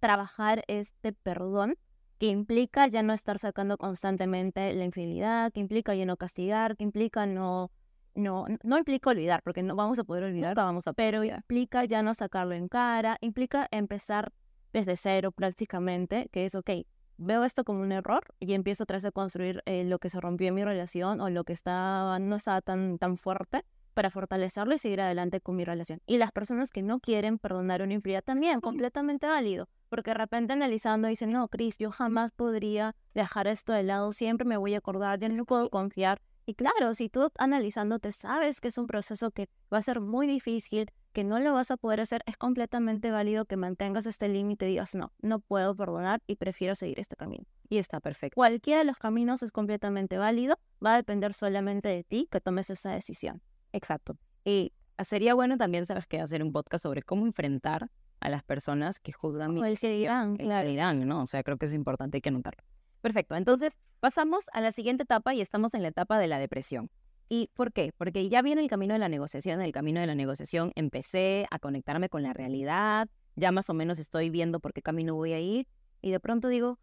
trabajar este perdón que implica ya no estar sacando constantemente la infidelidad, que implica ya no castigar, que implica no no, no implica olvidar, porque no vamos a poder olvidar, vamos a pero implica ya no sacarlo en cara, implica empezar desde cero prácticamente, que es, ok, veo esto como un error y empiezo otra vez a construir eh, lo que se rompió en mi relación o lo que estaba, no estaba tan, tan fuerte para fortalecerlo y seguir adelante con mi relación. Y las personas que no quieren perdonar una infidelidad también, completamente válido, porque de repente analizando dicen, no, Cris, yo jamás podría dejar esto de lado, siempre me voy a acordar, ya no puedo confiar y claro, si tú analizándote sabes que es un proceso que va a ser muy difícil, que no lo vas a poder hacer, es completamente válido que mantengas este límite y digas, no, no puedo perdonar y prefiero seguir este camino. Y está perfecto. Cualquiera de los caminos es completamente válido, va a depender solamente de ti que tomes esa decisión. Exacto. Y sería bueno también, ¿sabes qué? Hacer un podcast sobre cómo enfrentar a las personas que juzgan. O el que dirán, claro. dirán, ¿no? O sea, creo que es importante que notarlo. Perfecto. Entonces, pasamos a la siguiente etapa y estamos en la etapa de la depresión. ¿Y por qué? Porque ya viene el camino de la negociación. En el camino de la negociación empecé a conectarme con la realidad, ya más o menos estoy viendo por qué camino voy a ir y de pronto digo,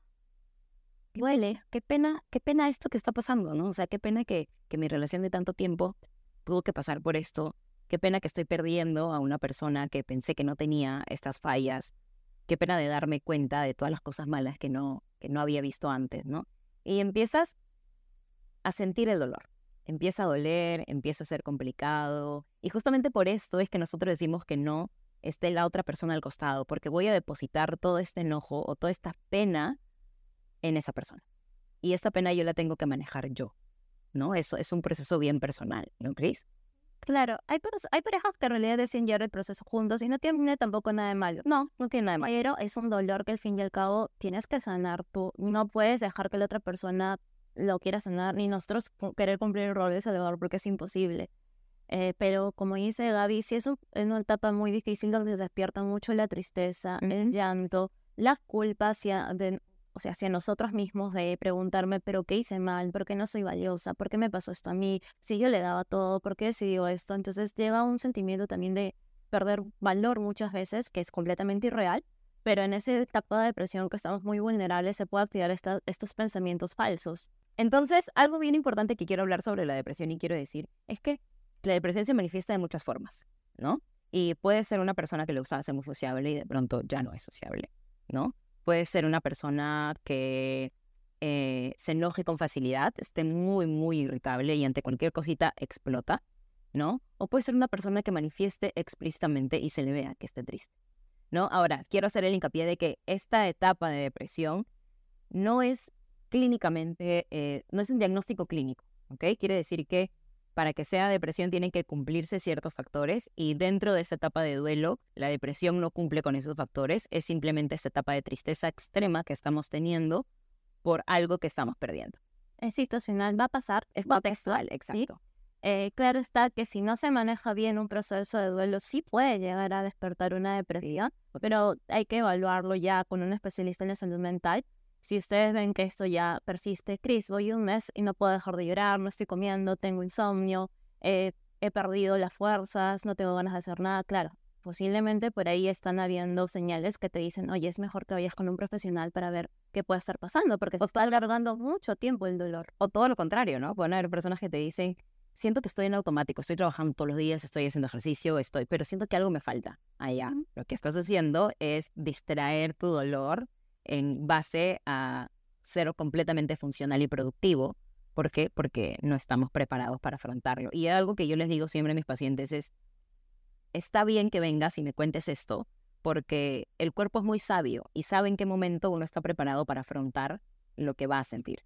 duele, qué pena, qué pena esto que está pasando, ¿no? O sea, qué pena que, que mi relación de tanto tiempo tuvo que pasar por esto, qué pena que estoy perdiendo a una persona que pensé que no tenía estas fallas, qué pena de darme cuenta de todas las cosas malas que no, que no había visto antes, ¿no? Y empiezas a sentir el dolor. Empieza a doler, empieza a ser complicado. Y justamente por esto es que nosotros decimos que no esté la otra persona al costado, porque voy a depositar todo este enojo o toda esta pena en esa persona. Y esta pena yo la tengo que manejar yo, ¿no? Eso es un proceso bien personal, ¿no crees? Claro, hay, hay parejas que en realidad deciden llevar el proceso juntos y no tiene tampoco nada de malo. No, no tiene nada de malo. Pero es un dolor que al fin y al cabo tienes que sanar tú. No puedes dejar que la otra persona lo quiera sanar, ni nosotros querer cumplir el rol de salvador porque es imposible. Eh, pero como dice Gaby, sí es, una etapa muy difícil donde se despierta mucho la tristeza, el llanto, la culpa hacia, de, o sea, hacia nosotros mismos de preguntarme, pero ¿qué hice mal? ¿Por qué no soy valiosa? ¿Por qué me pasó esto a mí? Si yo le daba todo, ¿por qué decidió esto? Entonces lleva un sentimiento también de perder valor muchas veces, que es completamente irreal, pero en esa etapa de depresión que estamos muy vulnerables se puede activar estos pensamientos falsos. Entonces, algo bien importante que quiero hablar sobre la depresión y quiero decir es que la depresión se manifiesta de muchas formas, ¿no? Y puede ser una persona que le gusta ser muy sociable y de pronto ya no es sociable, ¿no? Puede ser una persona que eh, se enoje con facilidad, esté muy, muy irritable y ante cualquier cosita explota, ¿no? O puede ser una persona que manifieste explícitamente y se le vea que esté triste, ¿no? Ahora, quiero hacer el hincapié de que esta etapa de depresión no es clínicamente, eh, no es un diagnóstico clínico, ¿ok? Quiere decir que para que sea depresión tienen que cumplirse ciertos factores y dentro de esa etapa de duelo, la depresión no cumple con esos factores, es simplemente esta etapa de tristeza extrema que estamos teniendo por algo que estamos perdiendo. Es situacional, va a pasar, es contextual, exacto. Eh, claro está que si no se maneja bien un proceso de duelo, sí puede llegar a despertar una depresión, pero hay que evaluarlo ya con un especialista en la salud mental. Si ustedes ven que esto ya persiste, Cris, voy un mes y no puedo dejar de llorar, no estoy comiendo, tengo insomnio, eh, he perdido las fuerzas, no tengo ganas de hacer nada, claro, posiblemente por ahí están habiendo señales que te dicen, oye, es mejor que vayas con un profesional para ver qué puede estar pasando, porque te está alargando mucho tiempo el dolor. O todo lo contrario, ¿no? Pueden haber personas que te dicen, siento que estoy en automático, estoy trabajando todos los días, estoy haciendo ejercicio, estoy, pero siento que algo me falta allá. Lo que estás haciendo es distraer tu dolor en base a ser completamente funcional y productivo. ¿Por qué? Porque no estamos preparados para afrontarlo. Y algo que yo les digo siempre a mis pacientes es, está bien que vengas y me cuentes esto, porque el cuerpo es muy sabio y sabe en qué momento uno está preparado para afrontar lo que va a sentir.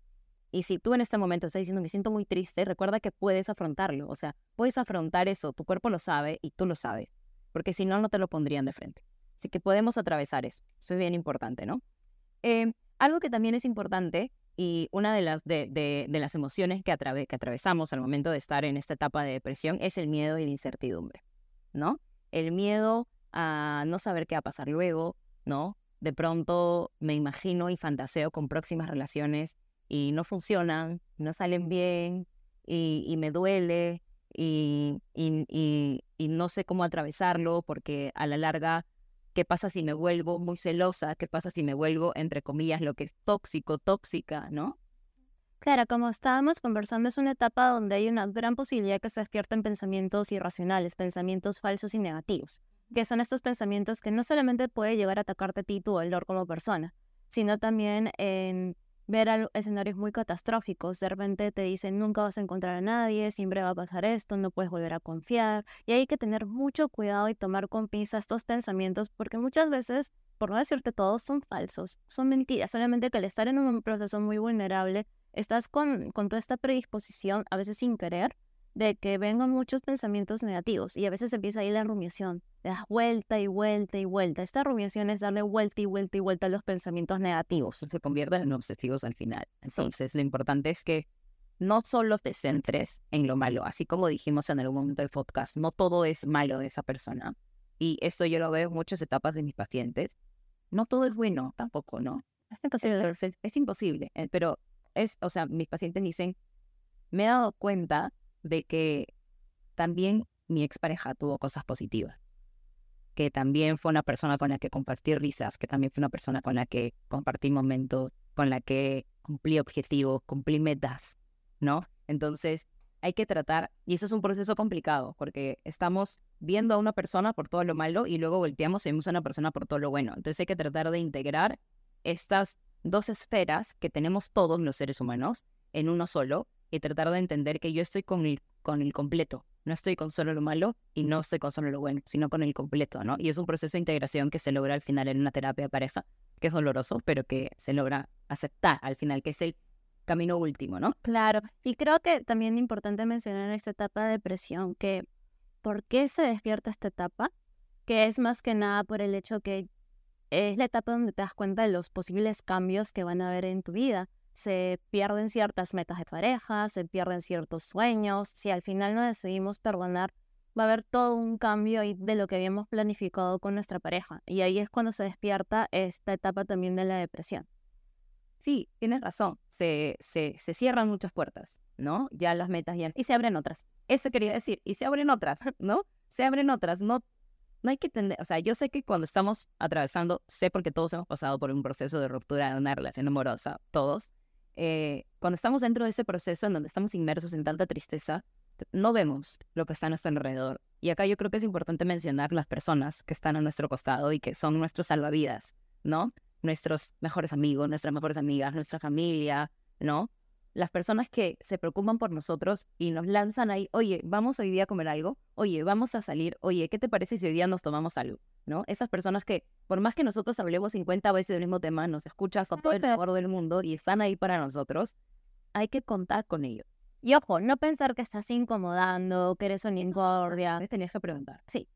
Y si tú en este momento estás diciendo me siento muy triste, recuerda que puedes afrontarlo. O sea, puedes afrontar eso, tu cuerpo lo sabe y tú lo sabes, porque si no, no te lo pondrían de frente. Así que podemos atravesar eso. Eso es bien importante, ¿no? Em, algo que también es importante y una de las, de, las emociones que, que atravesamos al momento de estar en esta etapa de depresión es el miedo y la incertidumbre. ¿no? El miedo a no saber qué va a pasar luego, ¿no? De pronto me imagino y fantaseo con próximas relaciones y no funcionan, no salen bien y, me duele y, y, no sé cómo atravesarlo porque a la larga, ¿qué pasa si me vuelvo muy celosa? ¿Qué pasa si me vuelvo, entre comillas, lo que es tóxico, tóxica, ¿no? Claro, como estábamos conversando, es una etapa donde hay una gran posibilidad que se despierten pensamientos irracionales, pensamientos falsos y negativos, que son estos pensamientos que no solamente puede llegar a atacarte a ti tu valor como persona, sino también en ver escenarios muy catastróficos. De repente te dicen nunca vas a encontrar a nadie, siempre va a pasar esto, no puedes volver a confiar. Y hay que tener mucho cuidado y tomar con pinza estos pensamientos porque muchas veces, por no decirte todos, son falsos, son mentiras. Solamente que al estar en un proceso muy vulnerable, estás con, con toda esta predisposición, a veces sin querer, de que vengan muchos pensamientos negativos y a veces empieza ahí la rumiación, le das vuelta y vuelta y vuelta. Esta rumiación es darle vuelta y vuelta y vuelta a los pensamientos negativos. Se convierten en obsesivos al final. Entonces, lo importante es que no solo te centres en lo malo, así como dijimos en algún momento del podcast, no todo es malo de esa persona. Y eso yo lo veo en muchas etapas de mis pacientes. No todo es bueno tampoco, ¿no? Es imposible. es imposible, eh, pero es, o sea, mis pacientes dicen, me he dado cuenta de que también mi expareja tuvo cosas positivas, que también fue una persona con la que compartí risas, que también fue una persona con la que compartí momentos, con la que cumplí objetivos, cumplí metas, ¿no? Entonces, hay que tratar, y eso es un proceso complicado, porque estamos viendo a una persona por todo lo malo y luego volteamos y vemos a una persona por todo lo bueno. Entonces hay que tratar de integrar estas dos esferas que tenemos todos los seres humanos en uno solo y tratar de entender que yo estoy con el, con el completo. No estoy con solo lo malo y no estoy con solo lo bueno, sino con el completo, ¿no? Y es un proceso de integración que se logra al final en una terapia de pareja, que es doloroso, pero que se logra aceptar al final, que es el camino último, ¿no? Claro, y creo que también es importante mencionar esta etapa de depresión, que ¿por qué se despierta esta etapa? Que es más que nada por el hecho que es la etapa donde te das cuenta de los posibles cambios que van a haber en tu vida. Se pierden ciertas metas de pareja, se pierden ciertos sueños. Si al final no decidimos perdonar, va a haber todo un cambio ahí de lo que habíamos planificado con nuestra pareja. Y ahí es cuando se despierta esta etapa también de la depresión. Sí, tienes razón. Se, se, se cierran muchas puertas, ¿no? Ya las metas ya... Y se abren otras. Eso quería decir. Y se abren otras, ¿no? Se abren otras. No no hay que tener, o sea, yo sé que cuando estamos atravesando, sé porque todos hemos pasado por un proceso de ruptura de una relación amorosa, todos, eh, cuando estamos dentro de ese proceso en donde estamos inmersos en tanta tristeza, no vemos lo que está a nuestro alrededor Y acá yo creo que es importante mencionar las personas que están a nuestro costado y que son nuestros salvavidas, ¿no? Nuestros mejores amigos, nuestras mejores amigas, nuestra familia, ¿no? Las personas que se preocupan por nosotros y nos lanzan ahí, oye, vamos hoy día a comer algo, oye, vamos a salir, oye, ¿qué te parece si hoy día nos tomamos algo? ¿No? Esas personas que, por más que nosotros hablemos 50 veces del mismo tema, nos escuchan con todo el amor del mundo y están ahí para nosotros, hay que contar con ellos. Y ojo, no pensar que estás incomodando, que eres una incordia. Me tenías que preguntar. Sí.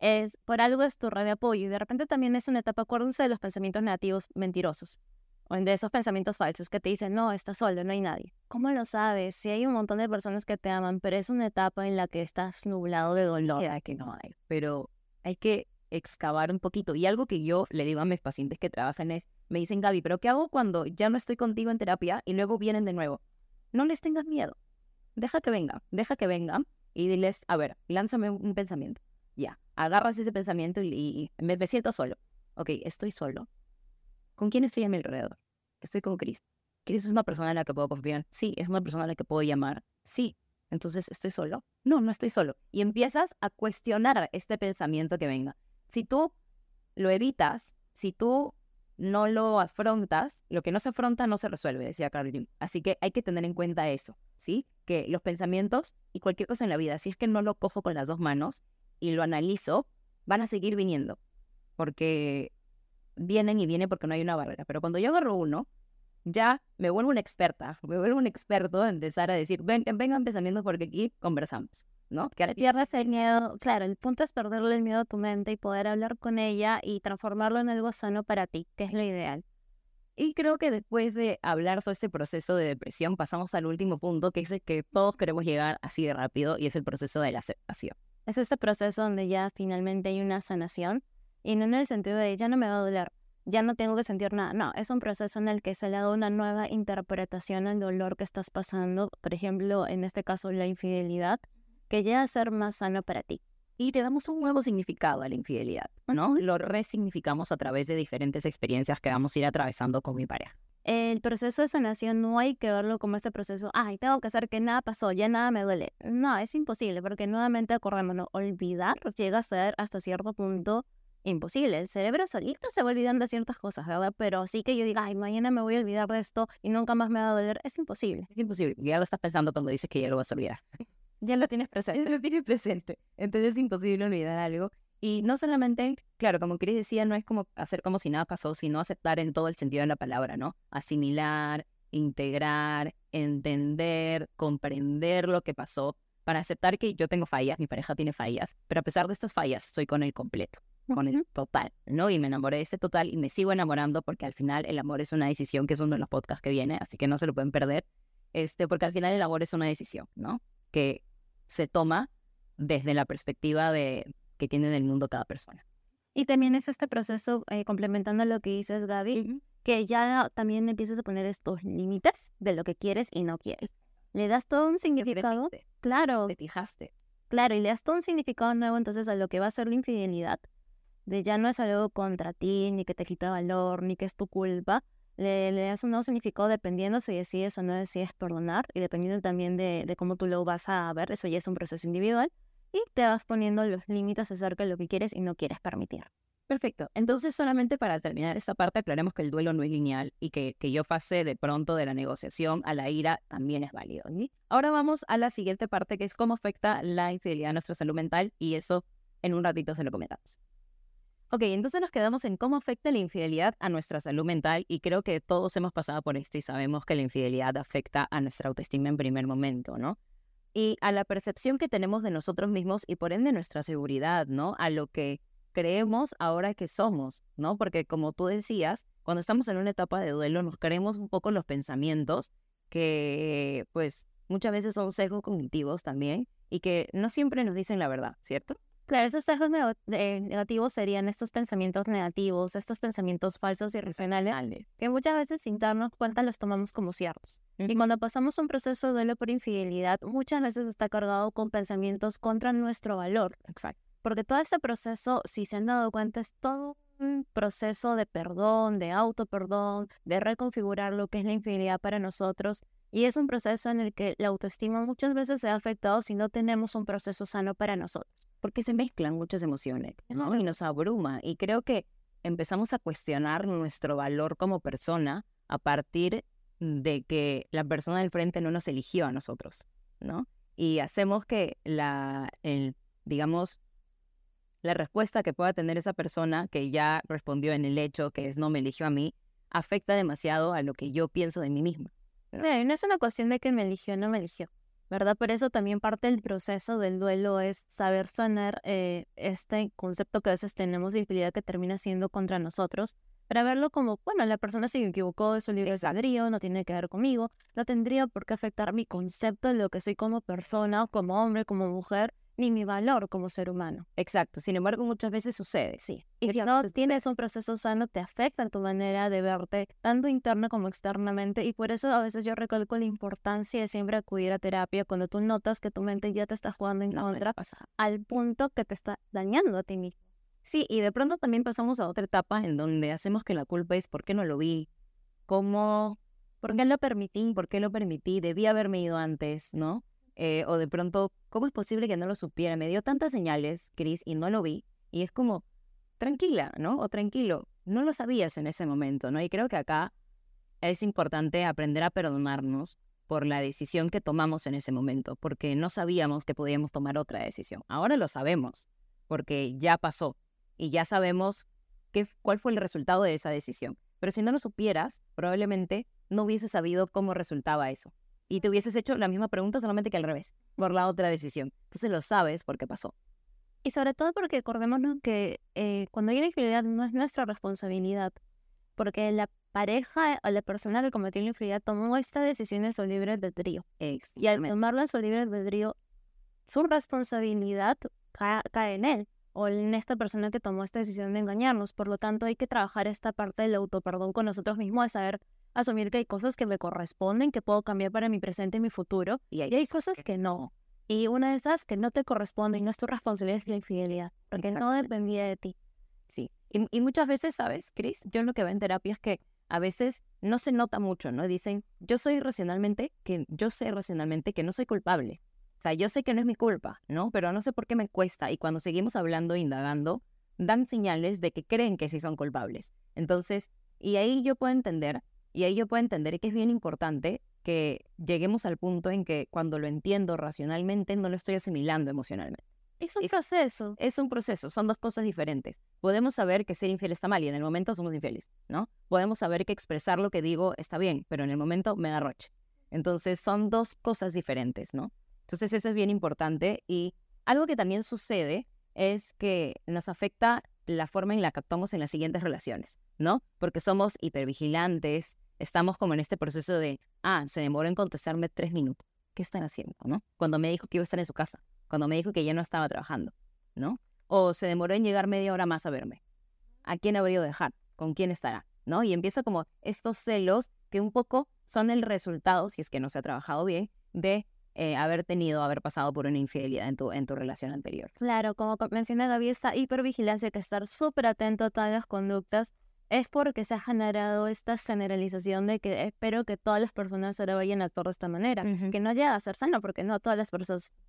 Es, por algo es tu red de apoyo y de repente también es una etapa, acuérdense de los pensamientos negativos mentirosos o de esos pensamientos falsos que te dicen, no, estás solo, no hay nadie. ¿Cómo lo sabes? Si hay un montón de personas que te aman, pero es una etapa en la que estás nublado de dolor. Ya que no hay, pero hay que excavar un poquito. Y algo que yo le digo a mis pacientes que trabajan es, me dicen, Gaby, pero ¿qué hago cuando ya no estoy contigo en terapia y luego vienen de nuevo? No les tengas miedo deja que venga, deja que venga y diles, a ver, lánzame un, pensamiento. Ya, agarras ese pensamiento y, me, siento solo. Ok, estoy solo. ¿Con quién estoy a mi alrededor? Estoy con Chris. Chris es una persona en la que puedo confiar. Sí, es una persona a la que puedo llamar. Sí, entonces estoy solo. No, no estoy solo. Y empiezas a cuestionar este pensamiento que venga. Si tú lo evitas, si tú no lo afrontas, lo que no se afronta no se resuelve, decía Carl Así que hay que tener en cuenta eso, ¿sí? Que los pensamientos y cualquier cosa en la vida, si es que no lo cojo con las dos manos y lo analizo, van a seguir viniendo, porque vienen y vienen porque no hay una barrera. Pero cuando yo agarro uno, ya me vuelvo una experta, me vuelvo un experto en empezar a decir, Ven, vengan pensamientos porque aquí conversamos. ¿no? Que pierdes el miedo. Claro, el punto es perderle el miedo a tu mente y poder hablar con ella y transformarlo en algo sano para ti, que es lo ideal. Y creo que después de hablar todo este proceso de depresión, pasamos al último punto, que es el que todos queremos llegar así de rápido, y es el proceso de la aceptación. Es este proceso donde ya finalmente hay una sanación, y no en el sentido de ya no me va a doler, ya no tengo que sentir nada. No, es un proceso en el que se le da una nueva interpretación al dolor que estás pasando, por ejemplo, en este caso la infidelidad, que llega a ser más sano para ti. Y te damos un nuevo significado a la infidelidad, ¿no? Lo resignificamos a través de diferentes experiencias que vamos a ir atravesando con mi pareja. El proceso de sanación no hay que verlo como este proceso, ay, tengo que hacer que nada pasó, ya nada me duele. No, es imposible, porque nuevamente acordémonos, olvidar llega a ser hasta cierto punto imposible. El cerebro solito se va olvidando de ciertas cosas, ¿verdad? Pero sí que yo diga, ay, mañana me voy a olvidar de esto y nunca más me va a doler, es imposible. Es imposible. Ya lo estás pensando cuando dices que ya lo vas a olvidar ya lo tienes presente. Ya lo tienes presente. Entonces es imposible olvidar algo. Y no solamente, claro, como Chris decía, no es como hacer como si nada pasó, sino aceptar en todo el sentido de la palabra, ¿no? Asimilar, integrar, entender, comprender lo que pasó, para aceptar que yo tengo fallas, mi pareja tiene fallas, pero a pesar de estas fallas, estoy con el completo, con el total, ¿no? Y me enamoré de ese total y me sigo enamorando porque al final el amor es una decisión, que es uno de los podcasts que viene, así que no se lo pueden perder, este, porque al final el amor es una decisión, ¿no? Que se toma desde la perspectiva de que tiene del mundo cada persona. Y también es este proceso, eh, complementando lo que dices, Gaby, que ya también empiezas a poner estos límites de lo que quieres y no quieres. Le das todo un significado. claro. Te fijaste. Claro, y le das todo un significado nuevo entonces a lo que va a ser la infidelidad. De ya no es algo contra ti, ni que te quita valor, ni que es tu culpa, le, das un nuevo significado dependiendo si decides o no decides perdonar y dependiendo también de, cómo tú lo vas a ver, eso ya es un proceso individual y te vas poniendo los límites acerca de lo que quieres y no quieres permitir. Perfecto. Entonces, solamente para terminar esta parte, aclaremos que el duelo no es lineal y que, que yo pase de pronto de la negociación a la ira también es válido. Ahora vamos a la siguiente parte, que es cómo afecta la infidelidad a nuestra salud mental y eso en un ratito se lo comentamos. Ok, entonces nos quedamos en cómo afecta la infidelidad a nuestra salud mental y creo que todos hemos pasado por esto y sabemos que la infidelidad afecta a nuestra autoestima en primer momento, ¿no? Y a la percepción que tenemos de nosotros mismos y por ende nuestra seguridad, ¿no? A lo que creemos ahora que somos, ¿no? Porque como tú decías, cuando estamos en una etapa de duelo nos creemos un poco los pensamientos que pues muchas veces son sesgos cognitivos también y que no siempre nos dicen la verdad, ¿cierto? Claro, esos sesgos negativos serían estos pensamientos negativos, estos pensamientos falsos y irracionales, que muchas veces sin darnos cuenta los tomamos como ciertos. Y cuando pasamos un proceso de duelo por infidelidad, muchas veces está cargado con pensamientos contra nuestro valor. Exacto. Porque todo este proceso, si se han dado cuenta, es todo un proceso de perdón, de auto perdón, de reconfigurar lo que es la infidelidad para nosotros. Y es un proceso en el que la autoestima muchas veces se ha afectado si no tenemos un proceso sano para nosotros. Porque se mezclan muchas emociones, ¿no? Y nos abruma. Y creo que empezamos a cuestionar nuestro valor como persona a partir de que la persona del frente no nos eligió a nosotros, ¿no? Y hacemos que la, el, digamos, la respuesta que pueda tener esa persona que ya respondió en el hecho, que es no me eligió a mí, afecta demasiado a lo que yo pienso de mí misma. No, no es una cuestión de que me eligió o no me eligió. ¿Verdad? Por eso también parte del proceso del duelo es saber sanar eh, este concepto que a veces tenemos de infidelidad que termina siendo contra nosotros, para verlo como, bueno, la persona se equivocó de su libre albedrío, no tiene que ver conmigo, no tendría por qué afectar mi concepto de lo que soy como persona, como hombre, como mujer, ni mi valor como ser humano. Exacto. Sin embargo, muchas veces sucede. Sí. Y si no tienes un proceso sano, te afecta tu manera de verte, tanto interna como externamente. Y por eso a veces yo recalco la importancia de siempre acudir a terapia cuando tú notas que tu mente ya te está jugando en contra, al punto que te está dañando a ti mismo. Sí, y de pronto también pasamos a otra etapa en donde hacemos que la culpa es por qué no lo vi, cómo, por qué lo permití, por qué lo permití, debí haberme ido antes, ¿no? Eh, o de pronto, ¿cómo es posible que no lo supiera? Me dio tantas señales, Chris, y no lo vi. Y es como, tranquila, ¿no? O tranquilo, no lo sabías en ese momento, ¿no? Y creo que acá es importante aprender a perdonarnos por la decisión que tomamos en ese momento, porque no sabíamos que podíamos tomar otra decisión. Ahora lo sabemos, porque ya pasó y ya sabemos qué, cuál fue el resultado de esa decisión. Pero si no lo supieras, probablemente no hubiese sabido cómo resultaba eso y te hubieses hecho la misma pregunta solamente que al revés, por la otra decisión. Entonces lo sabes porque pasó. Y sobre todo porque acordémonos que eh, cuando hay infidelidad no es nuestra responsabilidad, porque la pareja o la persona que cometió la infidelidad tomó esta decisión en su libre albedrío. Y al tomarla en su libre albedrío, su responsabilidad cae, cae en él o en esta persona que tomó esta decisión de engañarnos. Por lo tanto, hay que trabajar esta parte del autoperdón con nosotros mismos, de saber asumir que hay cosas que me corresponden, que puedo cambiar para mi presente y mi futuro, y hay, cosas que no. Y una de esas que no te corresponden, no es tu responsabilidad, es la infidelidad, porque no dependía de ti. Sí, y, muchas veces, ¿sabes, Chris? Yo lo que veo en terapia es que a veces no se nota mucho, ¿no? Dicen, yo soy racionalmente, que yo sé racionalmente que no soy culpable. O sea, yo sé que no es mi culpa, ¿no? Pero no sé por qué me cuesta. Y cuando seguimos hablando, indagando, dan señales de que creen que sí son culpables. Entonces, y ahí yo puedo entender y ahí yo puedo entender que es bien importante que lleguemos al punto en que cuando lo entiendo racionalmente no lo estoy asimilando emocionalmente. Es un proceso. Es un proceso, son dos cosas diferentes. Podemos saber que ser infiel está mal y en el momento somos infieles, ¿no? Podemos saber que expresar lo que digo está bien, pero en el momento me da roche. Entonces son dos cosas diferentes, ¿no? Entonces eso es bien importante y algo que también sucede es que nos afecta la forma en la que actuamos en las siguientes relaciones. ¿No? Porque somos hipervigilantes, estamos como en este proceso de, ah, se demoró en contestarme tres minutos. ¿Qué están haciendo, no? Cuando me dijo que iba a estar en su casa, cuando me dijo que ya no estaba trabajando, ¿no? O se demoró en llegar media hora más a verme. ¿A quién habría ido dejar? ¿Con quién estará? ¿No? Y empieza como estos celos que un poco son el resultado, si es que no se ha trabajado bien, de eh, haber tenido, haber pasado por una infidelidad en tu, en tu relación anterior. Claro, como menciona Gaby, esta hipervigilancia, que estar súper atento a todas las conductas es porque se ha generado esta generalización de que espero que todas las personas ahora vayan a actuar de esta manera, que no llega a ser sano porque no todas las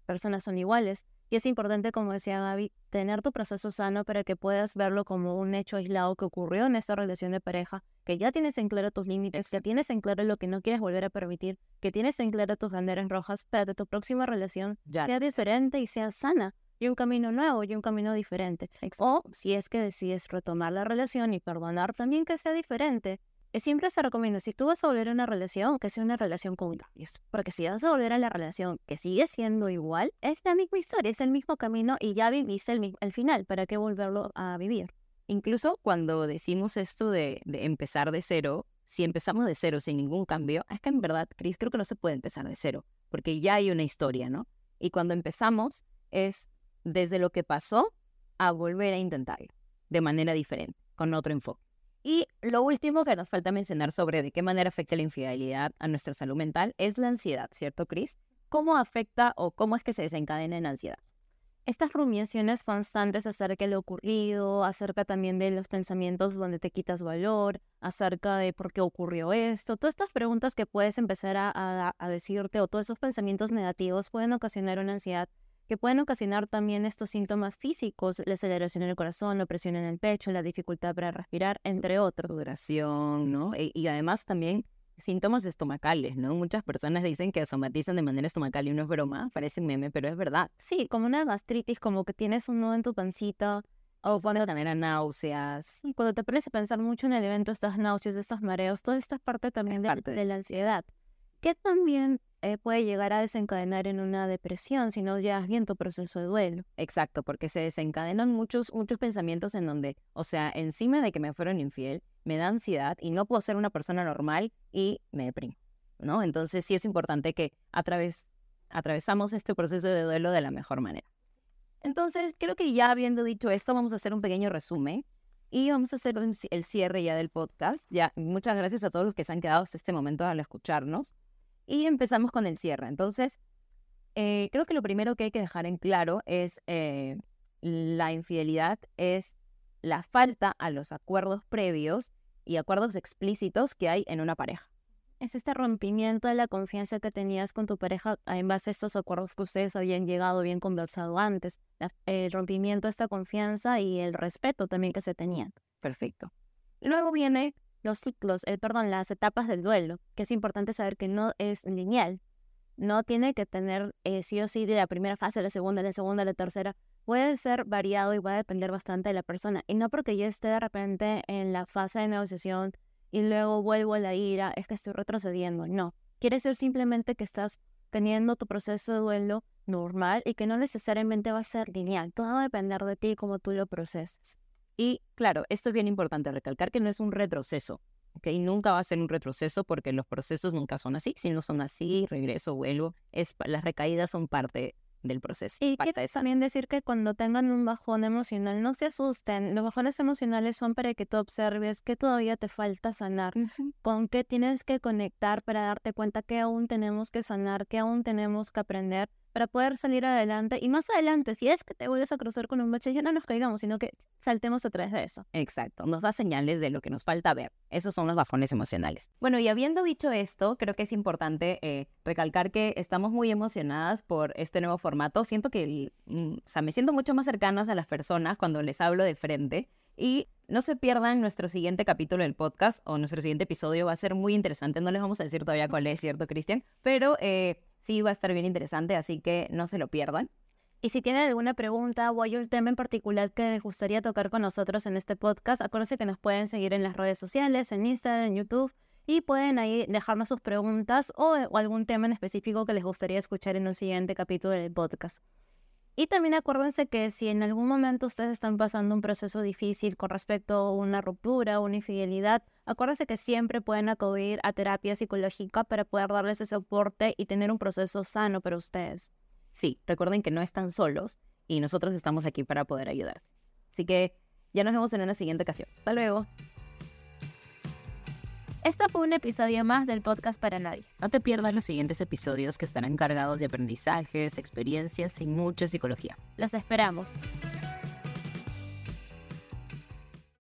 personas son iguales. Y es importante, como decía Gaby, tener tu proceso sano para que puedas verlo como un hecho aislado que ocurrió en esta relación de pareja, que ya tienes en claro tus límites, que tienes en claro lo que no quieres volver a permitir, que tienes en claro tus banderas rojas para que tu próxima relación sea diferente y sea sana y un camino nuevo y un camino diferente. O si es que decides retomar la relación y perdonar también que sea diferente. Siempre se recomienda, si tú vas a volver a una relación, que sea una relación con cambios. Porque si vas a volver a la relación que sigue siendo igual, es la misma historia, es el mismo camino y ya viviste el, el final. ¿Para qué volverlo a vivir? Incluso cuando decimos esto de, de, empezar de cero, si empezamos de cero sin ningún cambio, es que en verdad, Cris, creo que no se puede empezar de cero, porque ya hay una historia, ¿no? Y cuando empezamos es desde lo que pasó a volver a intentarlo de manera diferente, con otro enfoque. Y lo último que nos falta mencionar sobre de qué manera afecta la infidelidad a nuestra salud mental es la ansiedad, ¿cierto, Chris? ¿Cómo afecta o cómo es que se desencadena en ansiedad? Estas rumiaciones constantes acerca de lo ocurrido, acerca también de los pensamientos donde te quitas valor, acerca de por qué ocurrió esto, todas estas preguntas que puedes empezar a, a decirte o todos esos pensamientos negativos pueden ocasionar una ansiedad que pueden ocasionar también estos síntomas físicos, la aceleración en el corazón, la presión en el pecho, la dificultad para respirar, entre otros. Duración, ¿no? E- y además también síntomas estomacales, ¿no? Muchas personas dicen que somatizan de manera estomacal y no es broma, parece un meme, pero es verdad. Sí, como una gastritis, como que tienes un nudo en tu pancita, O cuando genera náuseas. y cuando te pones a pensar mucho en el evento, estas náuseas, estos mareos, todo esto es parte también de, parte de- de la ansiedad, que también eh, puede llegar a desencadenar en una depresión si no llevas bien tu proceso de duelo. Exacto, porque se desencadenan muchos, muchos pensamientos en donde, o sea, encima de que me fueron infiel, me da ansiedad y no puedo ser una persona normal y me deprimo, ¿no? Entonces sí es importante que a través, atravesamos este proceso de duelo de la mejor manera. Entonces, creo que ya habiendo dicho esto, vamos a hacer un pequeño resumen y vamos a hacer el cierre ya del podcast. Ya, muchas gracias a todos los que se han quedado hasta este momento al escucharnos. Y empezamos con el cierre. Entonces, eh, creo que lo primero que hay que dejar en claro es eh, la infidelidad es la falta a los acuerdos previos y acuerdos explícitos que hay en una pareja. Es este rompimiento de la confianza que tenías con tu pareja en base a estos acuerdos que ustedes habían llegado, bien conversado antes. El rompimiento de esta confianza y el respeto también que se tenían. Perfecto. Luego viene los ciclos, eh, perdón, las etapas del duelo, que es importante saber que no es lineal. No tiene que tener eh, sí o sí de la primera fase, la segunda, la segunda, la tercera. Puede ser variado y va a depender bastante de la persona. Y no porque yo esté de repente en la fase de negociación y luego vuelvo a la ira, es que estoy retrocediendo. No. Quiere decir simplemente que estás teniendo tu proceso de duelo normal y que no necesariamente va a ser lineal. Todo va a depender de ti y cómo tú lo proceses. Y claro, esto es bien importante recalcar que no es un retroceso. ¿ok? Nunca va a ser un retroceso porque los procesos nunca son así. Si no son así, regreso, vuelvo. Es, las recaídas son parte del proceso. Y quiero también decir que cuando tengan un bajón emocional, no se asusten. Los bajones emocionales son para que tú observes que todavía te falta sanar, con qué tienes que conectar para darte cuenta que aún tenemos que sanar, que aún tenemos que aprender para poder salir adelante. Y más adelante, si es que te vuelves a cruzar con un bache, ya no nos caigamos, sino que saltemos a través de eso. Exacto, nos da señales de lo que nos falta ver. Esos son los bajones emocionales. Bueno, y habiendo dicho esto, creo que es importante eh, recalcar que estamos muy emocionadas por este nuevo formato. Siento que, mm, o sea, me siento mucho más cercanas a las personas cuando les hablo de frente. Y no se pierdan nuestro siguiente capítulo del podcast o nuestro siguiente episodio. Va a ser muy interesante. No les vamos a decir todavía cuál es, ¿cierto, Cristian? Pero eh, sí va a estar bien interesante, así que no se lo pierdan. Y si tienen alguna pregunta o hay un tema en particular que les gustaría tocar con nosotros en este podcast, acuérdense que nos pueden seguir en las redes sociales, en Instagram, en YouTube, y pueden ahí dejarnos sus preguntas o, o algún tema en específico que les gustaría escuchar en un siguiente capítulo del podcast. Y también acuérdense que si en algún momento ustedes están pasando un proceso difícil con respecto a una ruptura o una infidelidad, acuérdense que siempre pueden acudir a terapia psicológica para poder darles ese soporte y tener un proceso sano para ustedes. Sí, recuerden que no están solos y nosotros estamos aquí para poder ayudar. Así que ya nos vemos en una siguiente ocasión. Hasta luego. Este fue un episodio más del podcast para nadie. No te pierdas los siguientes episodios que estarán cargados de aprendizajes, experiencias y mucha psicología. Los esperamos.